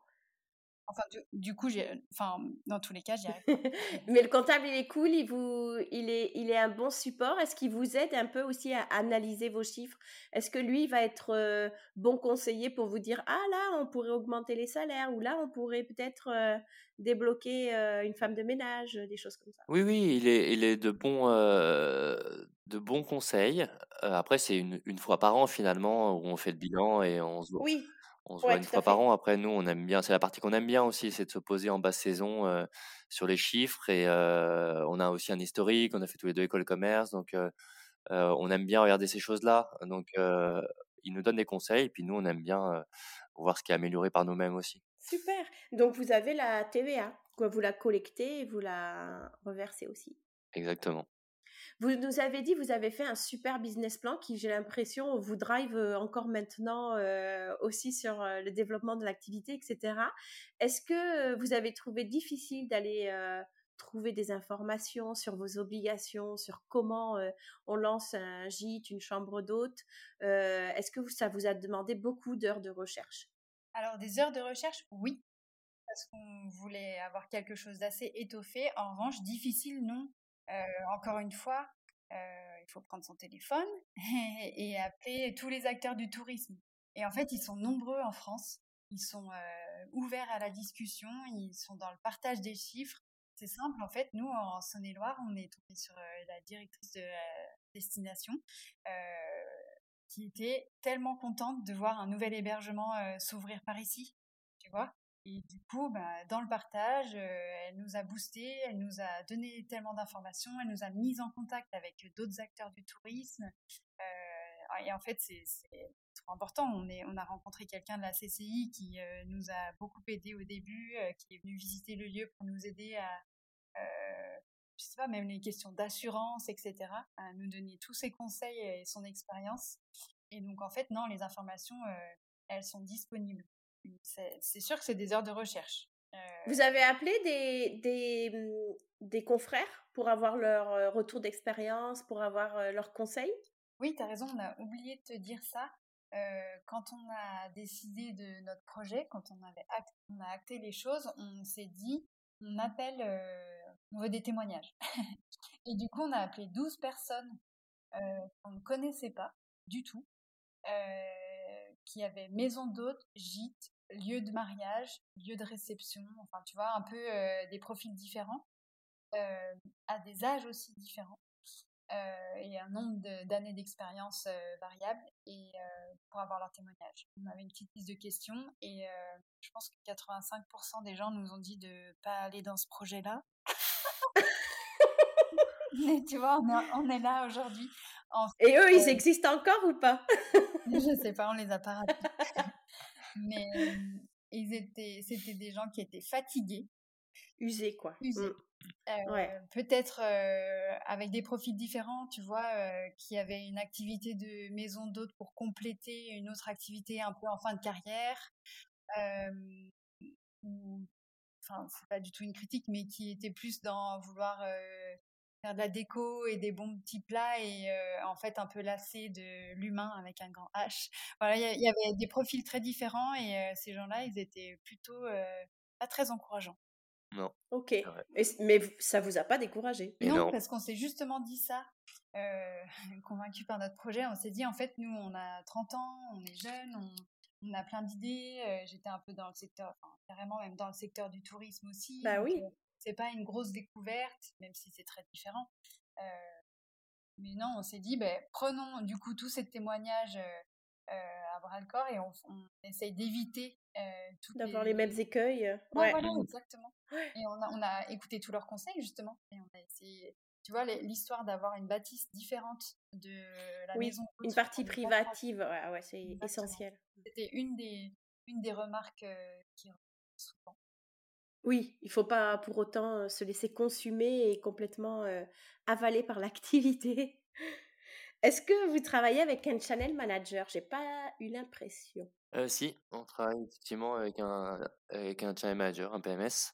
Enfin, du, coup, enfin, dans tous les cas, j'y arrive. Mais le comptable, il est cool, il, vous, il, est, il est un bon support. Est-ce qu'il vous aide un peu aussi à analyser vos chiffres? Est-ce que lui va être bon conseiller pour vous dire Ah là, on pourrait augmenter les salaires ou là, on pourrait peut-être débloquer une femme de ménage, des choses comme ça? Oui, oui, il est, il est de, bons, de bons conseils. après, c'est une, une, fois par an finalement où on fait le bilan et on se voit. Oui. On se voit une fois par an. Après, nous, on aime bien. C'est la partie qu'on aime bien aussi, c'est de se poser en basse saison sur les chiffres. Et on a aussi un historique. On a fait tous les deux écoles de commerce, donc on aime bien regarder ces choses-là. Donc, il nous donne des conseils. Et puis nous, on aime bien voir ce qui est amélioré par nous-mêmes aussi. Super. Donc, vous avez la TVA. Vous la collectez et vous la reversez aussi. Exactement. Vous nous avez dit, vous avez fait un super business plan qui, j'ai l'impression, vous drive encore maintenant aussi sur le développement de l'activité, etc. Est-ce que vous avez trouvé difficile d'aller trouver des informations sur vos obligations, sur comment on lance un gîte, une chambre d'hôte Est-ce que ça vous a demandé beaucoup d'heures de recherche? Alors, des heures de recherche, oui, parce qu'on voulait avoir quelque chose d'assez étoffé. En revanche, difficile, non. Euh, encore une fois, euh, il faut prendre son téléphone et, appeler tous les acteurs du tourisme. Et en fait, ils sont nombreux en France. Ils sont euh, ouverts à la discussion. Ils sont dans le partage des chiffres. C'est simple, en fait. Nous, en Saône-et-Loire, on est tombé sur la directrice de destination qui était tellement contente de voir un nouvel hébergement s'ouvrir par ici. Tu vois et du coup, bah, dans le partage, euh, elle nous a boosté, elle nous a donné tellement d'informations, elle nous a mis en contact avec d'autres acteurs du tourisme. Euh, et en fait, c'est trop important. On, est, on a rencontré quelqu'un de la CCI qui euh, nous a beaucoup aidé au début, qui est venu visiter le lieu pour nous aider à, je sais pas, même les questions d'assurance, etc., à nous donner tous ses conseils et son expérience. Et donc, en fait, non, les informations, elles sont disponibles c'est sûr que c'est des heures de recherche. Vous avez appelé des, des, mmh, des, confrères pour avoir leur retour d'expérience, pour avoir leurs conseils? Oui, tu as raison, on a oublié de te dire ça. quand on a décidé de notre projet, quand on, avait on a acté les choses, on s'est dit, on appelle, on veut des témoignages. Et du coup, on a appelé 12 personnes qu'on ne connaissait pas du tout, qui avaient maison d'hôte, gîte, lieu de mariage, lieu de réception, enfin tu vois, un peu euh, des profils différents, euh, à des âges aussi différents, euh, et un nombre d'années d'expérience variables, et pour avoir leur témoignage. On avait une petite liste de questions, et je pense que 85% des gens nous ont dit de pas aller dans ce projet-là. Mais tu vois, on est, là aujourd'hui. Et eux, ils existent encore ou pas? Je sais pas, on les a pas ratés. Mais ils étaient, c'était des gens qui étaient fatigués. Usés, quoi. Usés. Mmh. Euh, peut-être euh, avec des profils différents, tu vois, euh, qui avaient une activité de maison d'hôte pour compléter une autre activité un peu en fin de carrière. ou, enfin, c'est pas du tout une critique, mais qui était plus dans vouloir faire de la déco et des bons petits plats et en fait un peu lassé de l'humain avec un grand H. Voilà, il y, avait des profils très différents et ces gens-là, ils étaient plutôt pas très encourageants. Non. Ok. mais ça vous a pas découragé? Non, parce qu'on s'est justement dit ça, euh, convaincu par notre projet. On s'est dit, en fait, nous, on a 30 ans, on est jeunes, on, a plein d'idées. Euh, j'étais un peu dans le secteur, enfin, carrément même dans le secteur du tourisme aussi. Bah oui. Euh, c'est pas une grosse découverte, même si c'est très différent. Euh, mais non, on s'est dit, ben, prenons du coup tous ces témoignages à bras le corps et on, on essaye d'éviter D'avoir les... mêmes écueils. Ouais, voilà, exactement. Et on a, on a écouté tous leurs conseils, justement. Et on a essayé, tu vois, l'histoire d'avoir une bâtisse différente de la oui, maison. Une partie privative, ouais, ouais c'est essentiel. C'était une des, une des remarques qui souvent. Oui, il faut pas pour autant se laisser consumer et complètement avaler par l'activité. Est-ce que vous travaillez avec un channel manager? J'ai pas eu l'impression. Euh, si, on travaille effectivement avec un, avec un channel manager, un PMS.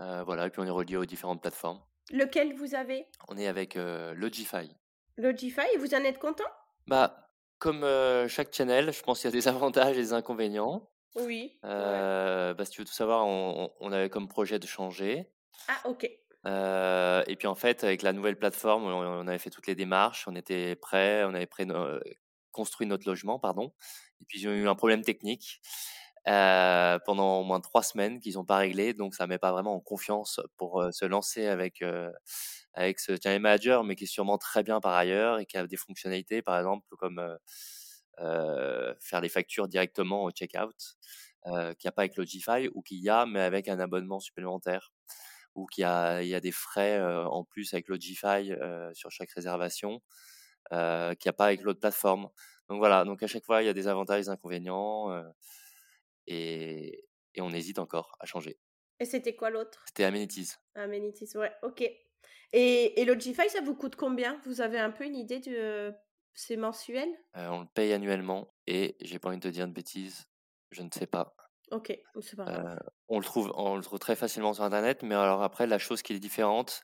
Euh, voilà, et puis on est relié aux différentes plateformes. Lequel vous avez? On est avec Logify. Logify, et vous en êtes content? Bah, comme chaque channel, je pense qu'il y a des avantages et des inconvénients. Oui. Euh, bah, si tu veux tout savoir, on, on avait comme projet de changer. Ah, ok. Euh, et puis en fait, avec la nouvelle plateforme, on, avait fait toutes les démarches, on était prêts, on avait prêt, construit notre logement, pardon. Et puis ils ont eu un problème technique euh, pendant au moins trois semaines qu'ils n'ont pas réglé, donc ça met pas vraiment en confiance pour euh, se lancer avec euh, avec ce channel manager, mais qui est sûrement très bien par ailleurs et qui a des fonctionnalités, par exemple comme euh, faire les factures directement au checkout, euh, qu'il n'y a pas avec Logify ou qu'il y a mais avec un abonnement supplémentaire ou qu'il y a, il y a des frais en plus avec Logify sur chaque réservation euh, qu'il n'y a pas avec l'autre plateforme. Donc voilà, donc à chaque fois, il y a des avantages et des inconvénients et, et on hésite encore à changer. Et c'était quoi l'autre? C'était Amenities. Amenities, ouais, ok. Et, et Logify, ça vous coûte combien? Vous avez un peu une idée de. C'est mensuel? Euh, On le paye annuellement et j'ai pas envie de te dire de bêtises, je ne sais pas. Ok, c'est pas grave. Euh, on, le trouve, on le trouve très facilement sur Internet, mais alors après, la chose qui est différente,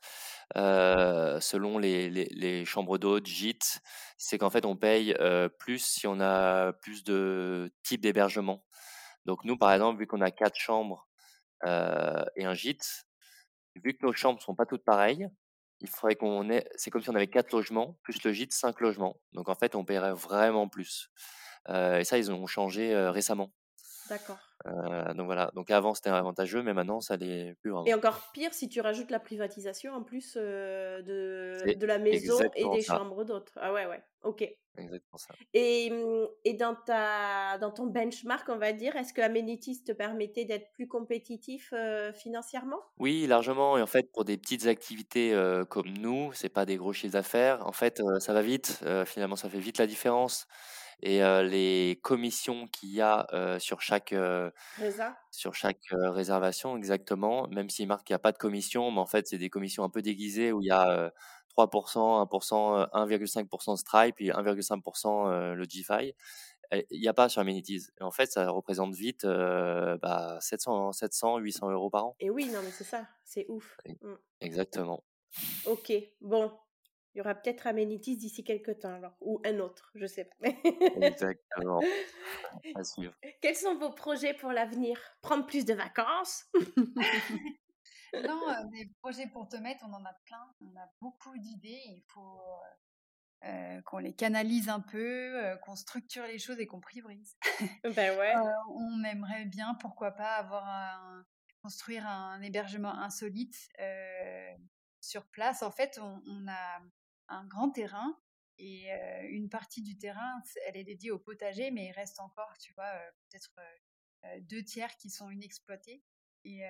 euh, selon les, les, les chambres d'hôtes, gîtes, c'est qu'en fait, on paye euh, plus si on a plus de types d'hébergement. Donc nous, par exemple, vu qu'on a quatre chambres et un gîte, vu que nos chambres sont pas toutes pareilles, il faudrait qu'on ait, c'est comme si on avait quatre logements, plus le gîte, cinq logements. Donc en fait, on paierait vraiment plus. Euh, et ça, ils ont changé euh, récemment. D'accord. Euh, donc voilà, donc avant c'était avantageux, mais maintenant ça l'est plus vraiment. Et encore pire si tu rajoutes la privatisation en plus euh, de, de la maison et des chambres d'autres. Ah ouais, ouais, ok. Exactement ça. Et, mmh, et dans, ta, dans ton benchmark, on va dire, est-ce que Amenities te permettait d'être plus compétitif euh, financièrement? Oui, largement. Et en fait, pour des petites activités comme nous, c'est pas des gros chiffres d'affaires. En fait, ça va vite. finalement, ça fait vite la différence et les commissions qu'il y a sur chaque sur chaque réservation exactement même s'il marque qu'il n'y a pas de commission mais en fait c'est des commissions un peu déguisées où il y a 3%, 1%, 1,5% Stripe et 1,5% le GFI. Il n'y a pas sur Amenities. Et en fait, ça représente vite bah, 700, 700, 800 euros par an. Et oui, non, mais c'est ça, c'est ouf. Mmh. Exactement. Ok, bon, il y aura peut-être Amenities d'ici quelques temps, alors, ou un autre, je sais pas. Exactement. À suivre. Quels sont vos projets pour l'avenir? Prendre plus de vacances? Non, euh, des projets pour te mettre, on en a plein. On a beaucoup d'idées. Il faut euh, euh, qu'on les canalise un peu, qu'on structure les choses et qu'on priorise. ben ouais. on aimerait bien, pourquoi pas, avoir un, construire un hébergement insolite sur place. En fait, on, on a un grand terrain et une partie du terrain, elle est dédiée au potager, mais il reste encore, tu vois, peut-être deux tiers qui sont inexploités. Et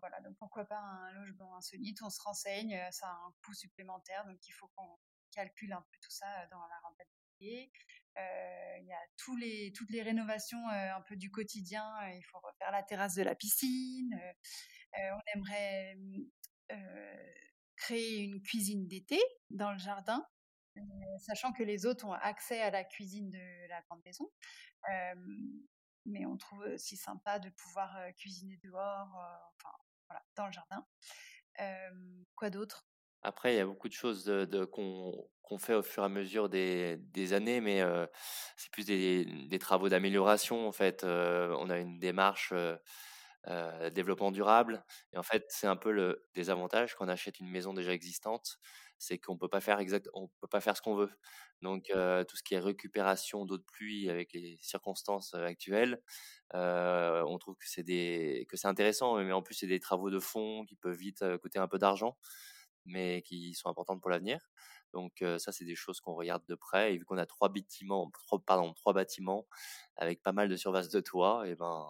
voilà, donc pourquoi pas un logement insolite On se renseigne, ça a un coût supplémentaire, donc il faut qu'on calcule un peu tout ça dans la rentabilité. Il y a tous les, toutes les rénovations un peu du quotidien. Il faut refaire la terrasse de la piscine. on aimerait créer une cuisine d'été dans le jardin, sachant que les autres ont accès à la cuisine de la grande maison. mais on trouve aussi sympa de pouvoir cuisiner dehors, enfin voilà, dans le jardin. quoi d'autre? Après, il y a beaucoup de choses qu'on fait au fur et à mesure des, années, mais c'est plus des, travaux d'amélioration. En fait, on a une démarche développement durable. Et en fait, c'est un peu le désavantage quand on achète une maison déjà existante, c'est qu'on peut pas faire exact, on peut pas faire ce qu'on veut. Donc, tout ce qui est récupération d'eau de pluie avec les circonstances actuelles, on trouve que c'est des, que c'est intéressant, mais en plus c'est des travaux de fond qui peuvent vite coûter un peu d'argent mais qui sont importantes pour l'avenir. Donc ça, c'est des choses qu'on regarde de près. Et vu qu'on a trois bâtiments, trois, pardon, trois bâtiments avec pas mal de surface de toit, et ben,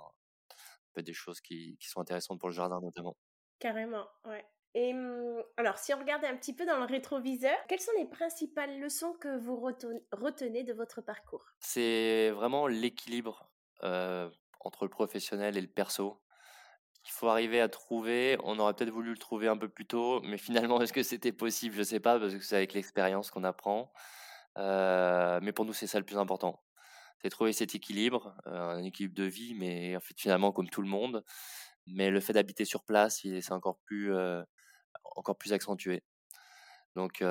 peut des choses qui, qui, sont intéressantes pour le jardin notamment. Carrément, ouais. Et mmh, alors, si on regardait un petit peu dans le rétroviseur, quelles sont les principales leçons que vous retenez de votre parcours? C'est vraiment l'équilibre entre le professionnel et le perso qu'il faut arriver à trouver. On aurait peut-être voulu le trouver un peu plus tôt, mais finalement, est-ce que c'était possible? Je ne sais pas, parce que c'est avec l'expérience qu'on apprend. Euh, mais pour nous, c'est ça le plus important. C'est trouver cet équilibre, euh, un équilibre de vie, mais en fait, finalement, comme tout le monde. Mais le fait d'habiter sur place, c'est encore plus, euh, encore plus accentué. Donc,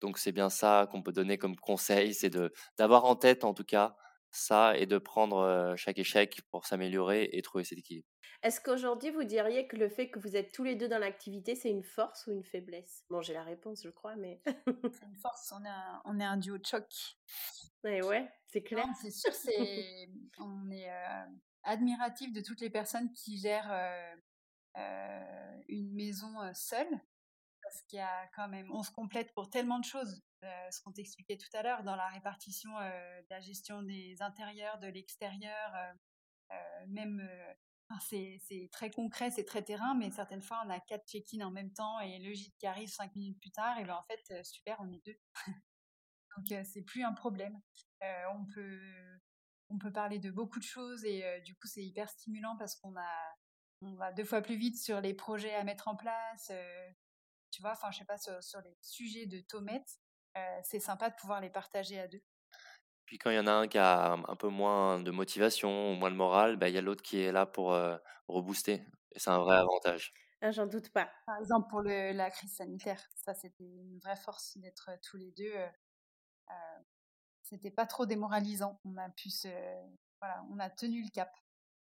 donc c'est bien ça qu'on peut donner comme conseil, c'est de d'avoir en tête, en tout cas, ça et de prendre chaque échec pour s'améliorer et trouver cet équilibre. Est-ce qu'aujourd'hui, vous diriez que le fait que vous êtes tous les deux dans l'activité, c'est une force ou une faiblesse? Bon, j'ai la réponse, je crois, mais... c'est une force, on est un, on est un duo de choc. Mais ouais, c'est clair. C'est sûr, c'est... on est admiratif de toutes les personnes qui gèrent une maison seule parce qu'il y a quand même, on se complète pour tellement de choses. Euh, ce qu'on t'expliquait tout à l'heure dans la répartition euh, de la gestion des intérieurs, de l'extérieur, euh, même c'est très concret, c'est très terrain, mais certaines fois on a quatre check-in en même temps et le gîte qui arrive cinq minutes plus tard, et bien en fait super, on est deux. Donc c'est plus un problème. on peut on peut parler de beaucoup de choses et du coup c'est hyper stimulant parce qu'on a on va deux fois plus vite sur les projets à mettre en place, tu vois, enfin, je sais pas, sur, les sujets de Tomette, euh, c'est sympa de pouvoir les partager à deux. Puis quand il y en a un qui a un peu moins de motivation ou moins de morale, bah, il y a l'autre qui est là pour euh, rebooster. Et c'est un vrai avantage. Ah, J'en doute pas. Par exemple, pour le, la crise sanitaire, ça c'était une vraie force d'être tous les deux. Euh, c'était pas trop démoralisant. On a pu se, voilà, on a tenu le cap.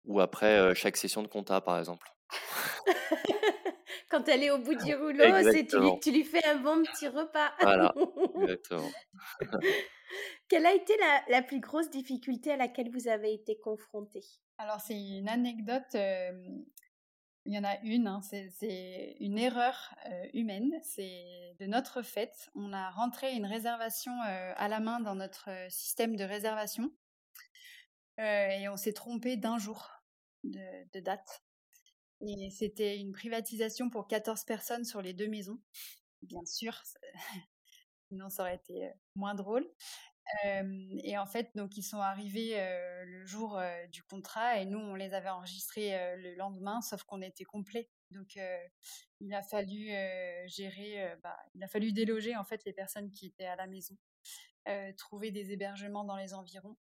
Ou après chaque session de compta, par exemple. quand elle est au bout du rouleau, c'est tu, tu, lui fais un bon petit repas. Voilà, exactement. Quelle a été la, la, plus grosse difficulté à laquelle vous avez été confronté Alors, c'est une anecdote. Il y en a une, hein, c'est une erreur humaine. C'est de notre fait. On a rentré une réservation à la main dans notre système de réservation et on s'est trompé d'un jour de, de date. Et c'était une privatisation pour 14 personnes sur les deux maisons. Bien sûr, sinon ça aurait été moins drôle. Et en fait, donc ils sont arrivés le jour du contrat et nous on les avait enregistrés le lendemain, sauf qu'on était complet. Donc il a fallu gérer, bah, il a fallu déloger en fait les personnes qui étaient à la maison, trouver des hébergements dans les environs,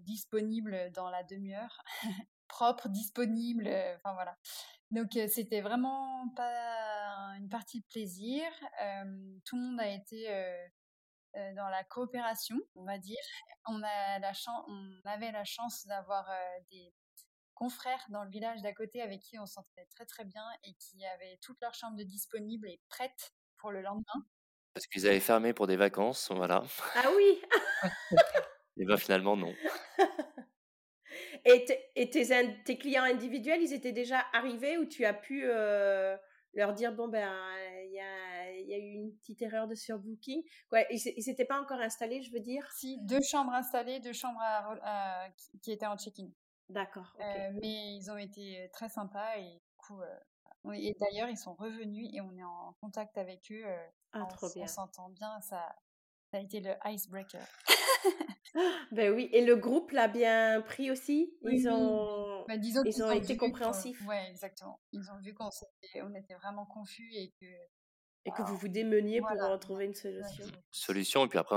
disponibles dans la demi-heure propre, disponible. Euh, enfin voilà. Donc euh, c'était vraiment pas une partie de plaisir. tout le monde a été euh, dans la coopération, on va dire. On a la chance, on avait la chance d'avoir des confrères dans le village d'à côté avec qui on s'entendait très très bien et qui avaient toutes leurs chambres disponibles et prêtes pour le lendemain. Parce qu'ils avaient fermé pour des vacances, voilà. Ah oui. et bien finalement non. Et, tes, clients individuels, ils étaient déjà arrivés ou tu as pu euh, leur dire bon ben il y a, eu une petite erreur de surbooking ouais, Ils s'étaient pas encore installés, je veux dire? Si, deux chambres installées, deux chambres qui, étaient en check-in. D'accord. Euh, mais ils ont été très sympas et du coup, euh, et d'ailleurs ils sont revenus et on est en contact avec eux. ah, trop bien. On s'entend bien, ça, Ça a été le icebreaker. ben oui, et le groupe l'a bien pris aussi? Ils ont, bah, ils ont été compréhensifs. Oui, exactement. Ils ont vu qu'on on était vraiment confus et que et que vous vous démeniez pour trouver une solution. Solution, et puis après,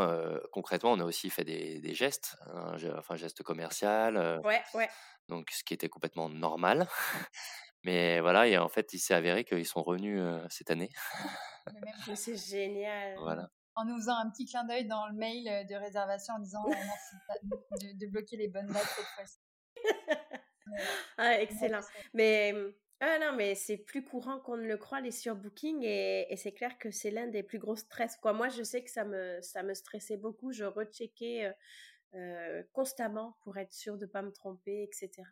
concrètement, on a aussi fait des, des gestes, hein, enfin, geste commercial. ouais, ouais. Donc, ce qui était complètement normal. Mais voilà, et en fait, il s'est avéré qu'ils sont revenus cette année. C'est génial. Voilà. En nous faisant un petit clin d'œil dans le mail de réservation en disant merci de, bloquer les bonnes dates cette fois-ci. ah, excellent. Mais ah non, mais c'est plus courant qu'on ne le croit, les surbooking, et, et c'est clair que c'est l'un des plus gros stress. Quoi. Moi, je sais que ça me, ça me stressait beaucoup. Je recheckais euh constamment pour être sûre de ne pas me tromper, etc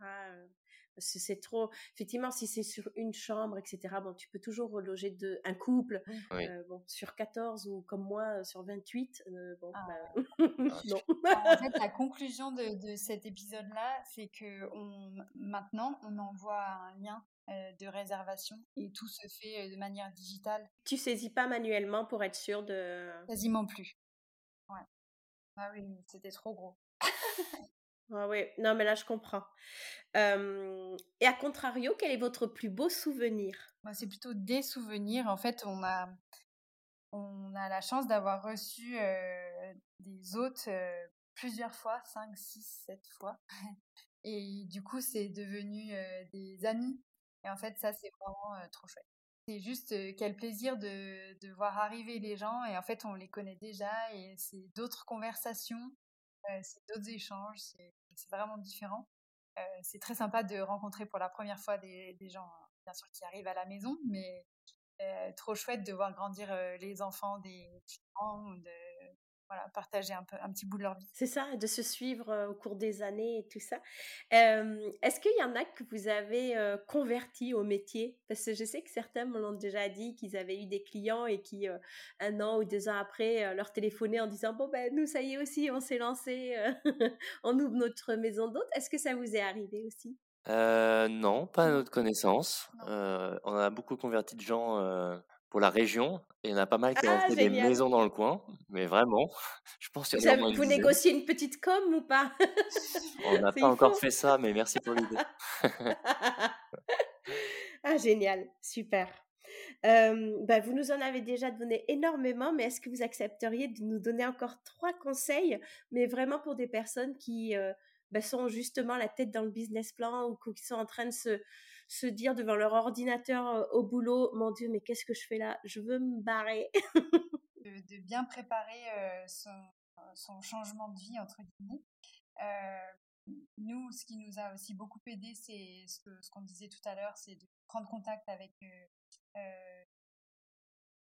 c'est trop. Effectivement, si c'est sur une chambre, etc., bon, tu peux toujours reloger de, un couple. Euh, bon, sur 14 ou comme moi, euh, sur 28, euh, bon, ah. bah, ah, non. en fait, la conclusion de, cet épisode-là, c'est que on, maintenant, on envoie un lien de réservation et tout se fait de manière digitale. Tu saisis pas manuellement pour être sûr de. Quasiment plus. Ouais. Ah oui, c'était trop gros. Ah oui, non, mais là, je comprends. et à contrario, quel est votre plus beau souvenir? Moi, C'est plutôt des souvenirs. En fait, on a, on a la chance d'avoir reçu des hôtes plusieurs fois, 5, 6, 7 fois. Et du coup, c'est devenu des amis. Et en fait, ça, c'est vraiment trop chouette. C'est juste quel plaisir de, de voir arriver les gens. Et en fait, on les connaît déjà. Et c'est d'autres conversations c'est d'autres échanges, c'est vraiment différent. c'est très sympa de rencontrer pour la première fois des, gens, hein, bien sûr, qui arrivent à la maison, mais trop chouette de voir grandir les enfants des clients voilà, partager un, peu, un petit bout de leur vie. C'est ça, de se suivre au cours des années et tout ça. Est-ce qu'il y en a que vous avez convertis au métier? Parce que je sais que certains me l'ont déjà dit qu'ils avaient eu des clients et qui, un an ou deux ans après, leur téléphonaient en disant Bon, ben nous, ça y est aussi, on s'est lancé, on ouvre notre maison d'hôte. Est-ce que ça vous est arrivé aussi? Non, pas à notre connaissance. on a beaucoup converti de gens pour la région et il y en a pas mal qui ont ah, fait des maisons dans le coin, mais vraiment, je pense qu'il y a Vous négociez une petite com ou pas? On n'a pas encore fait ça, mais merci pour l'idée. ah, génial, super. bah, vous nous en avez déjà donné énormément, mais est-ce que vous accepteriez de nous donner encore trois conseils, mais vraiment pour des personnes qui bah, sont justement la tête dans le business plan ou qui sont en train de se, se dire devant leur ordinateur au boulot, mon Dieu, mais qu'est-ce que je fais là? Je veux me barrer. de, bien préparer son, changement de vie, entre guillemets. nous, ce qui nous a aussi beaucoup aidé, c'est ce qu'on disait tout à l'heure, c'est de prendre contact avec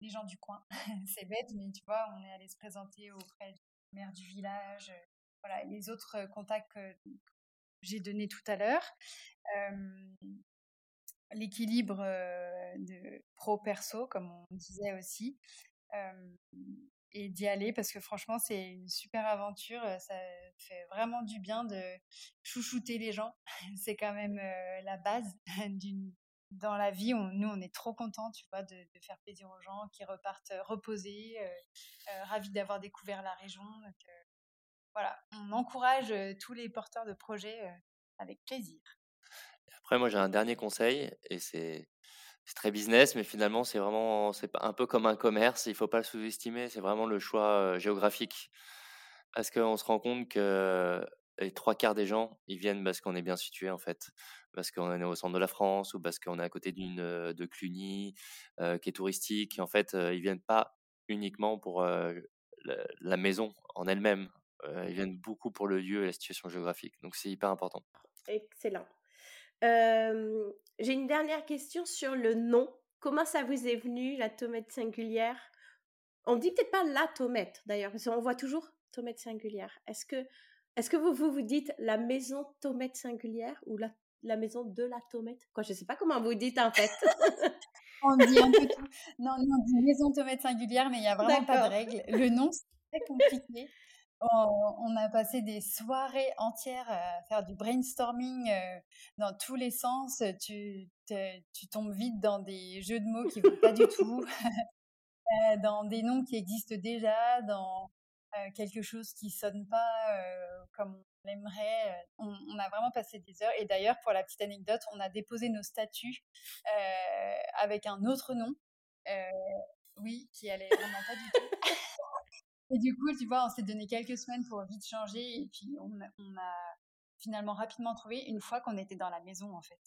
les gens du coin. c'est bête, mais tu vois, on est allé se présenter auprès du maire du village, voilà, les autres contacts que j'ai donnés tout à l'heure l'équilibre de pro-perso, comme on disait aussi, et d'y aller parce que franchement, c'est une super aventure. Ça fait vraiment du bien de chouchouter les gens. c'est quand même la base d'une dans la vie, nous, on est trop contents, tu vois, de, faire plaisir aux gens qui repartent reposés, ravis d'avoir découvert la région. voilà, on encourage tous les porteurs de projets avec plaisir. Après, moi, j'ai un dernier conseil, et c'est très business, mais finalement, c'est vraiment c'est un peu comme un commerce. Il ne faut pas le sous-estimer. C'est vraiment le choix géographique, parce qu'on se rend compte que les trois quarts des gens, ils viennent parce qu'on est bien situé en fait, parce qu'on est au centre de la France ou parce qu'on est à côté d'une de Cluny qui est touristique. en fait, ils viennent pas uniquement pour la, maison en elle-même. ils viennent beaucoup pour le lieu et la situation géographique. Donc c'est hyper important. Excellent. J'ai une dernière question sur le nom. Comment ça vous est venu, la tomate singulière? On dit peut-être pas la tomate, d'ailleurs, parce qu'on voit toujours tomate singulière. Est-ce que, est que vous, vous vous dites la maison tomate singulière ou la, la maison de la tomate Quoi, je sais pas comment vous dites en fait. on dit un peu tout. Non, non, on dit maison tomate singulière, mais il n'y a vraiment pas de règle. Le nom, c'est très compliqué on a passé des soirées entières à faire du brainstorming euh, dans tous les sens. Tu, tu tombes vite dans des jeux de mots qui vont pas du tout, euh, dans des noms qui existent déjà, dans quelque chose qui sonne pas comme on aimerait. On, a vraiment passé des heures. Et d'ailleurs, pour la petite anecdote, on a déposé nos statuts avec un autre nom. oui, qui allait vraiment pas du tout. Et du coup, tu vois, on s'est donné quelques semaines pour vite changer. Et puis, on, a finalement rapidement trouvé une fois qu'on était dans la maison, en fait.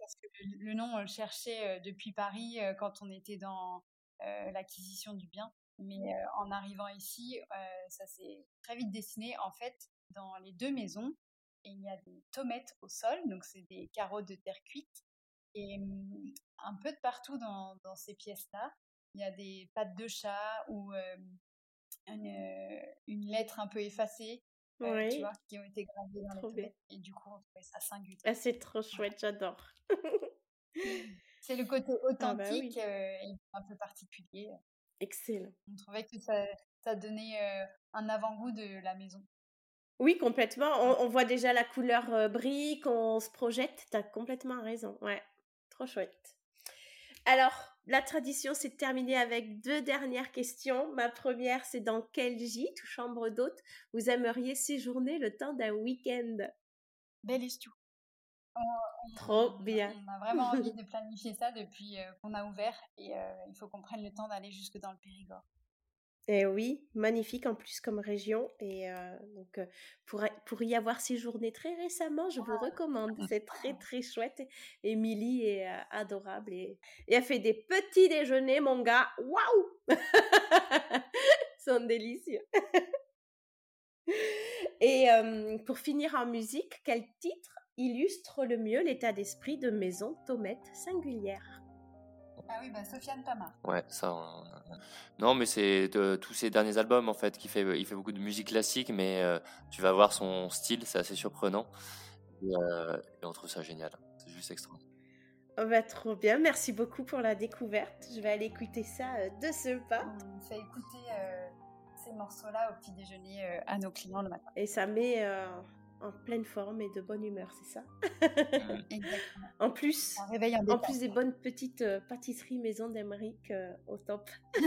parce que le, nom, on le cherchait depuis Paris quand on était dans l'acquisition du bien. Mais en arrivant ici, ça s'est très vite dessiné. En fait, dans les deux maisons, il y a des tomates au sol, donc c'est des carreaux de terre cuite. Et mmh, un peu de partout dans, dans ces pièces-là, il y a des pattes de chat ou une, une, lettre un peu effacée, tu vois, qui ont été gravées dans les tomates. Et du coup, on trouvait ça singulier. Ah, c'est trop chouette, j'adore. c'est le côté ah bah authentique et un peu particulier. Excellent. On trouvait que ça, ça donnait un avant-goût de la maison. Oui, complètement. On, voit déjà la couleur brique, on se projette. Tu as complètement raison. Ouais, trop chouette. Alors, la tradition, c'est terminé avec deux dernières questions. Ma première, c'est dans quel gîte ou chambre d'hôte vous aimeriez séjourner le temps d'un week-end? Belle histoire. Trop bien. On a vraiment envie de planifier ça depuis qu'on a ouvert et il faut qu'on prenne le temps d'aller jusque dans le Périgord. Et eh oui, magnifique en plus comme région. Et donc, pour, pour y avoir séjourné très récemment, je vous recommande. C'est très, très chouette. Émilie est adorable et, elle fait des petits déjeuners, mon gars. Waouh Ils sont délicieux. et pour finir en musique, quel titre illustre le mieux l'état d'esprit de Maison Tomette singulière? Ah oui, bah, Sofiane Pama. Ouais, ça. Non, mais c'est de, tous ses derniers albums en fait qui fait, il fait beaucoup de musique classique, mais euh, tu vas voir son style, c'est assez surprenant. Euh, et, on trouve ça génial. C'est juste extra. Oh bah, trop bien, merci beaucoup pour la découverte. Je vais aller écouter ça euh, de ce pas. On fait écouter ces morceaux-là au petit déjeuner à nos clients le matin. Et ça met en pleine forme et de bonne humeur, c'est ça? Exactement. En plus, en, plus des bonnes petites euh, pâtisseries maison d'Emeric euh, au top.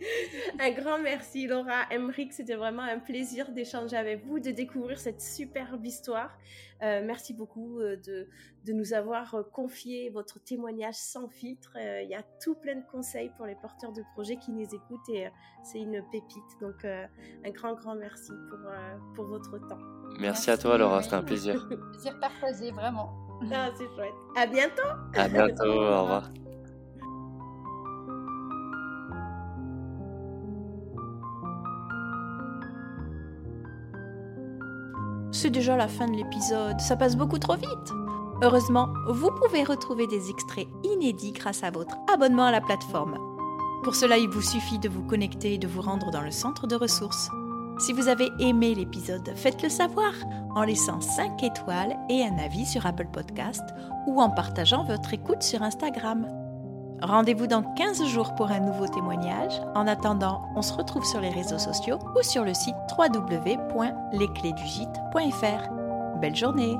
un grand merci Laura, Emeric, c'était vraiment un plaisir d'échanger avec vous, de découvrir cette superbe histoire. Euh, merci beaucoup de, de, nous avoir confié votre témoignage sans filtre. Il y a tout plein de conseils pour les porteurs de projets qui nous écoutent et c'est une pépite. Donc un grand, grand merci pour, pour votre temps. Merci, à toi, Laura, c'était un plaisir. plaisir partagé, vraiment. Ah, c'est chouette. À bientôt. À bientôt, au revoir. C'est déjà la fin de l'épisode, ça passe beaucoup trop vite. Heureusement, vous pouvez retrouver des extraits inédits grâce à votre abonnement à la plateforme. Pour cela, il vous suffit de vous connecter et de vous rendre dans le centre de ressources. Si vous avez aimé l'épisode, faites-le savoir en laissant 5 étoiles et un avis sur Apple Podcast ou en partageant votre écoute sur Instagram. Rendez-vous dans 15 jours pour un nouveau témoignage. En attendant, on se retrouve sur les réseaux sociaux ou sur le site www.lesclésdugite.fr. Belle journée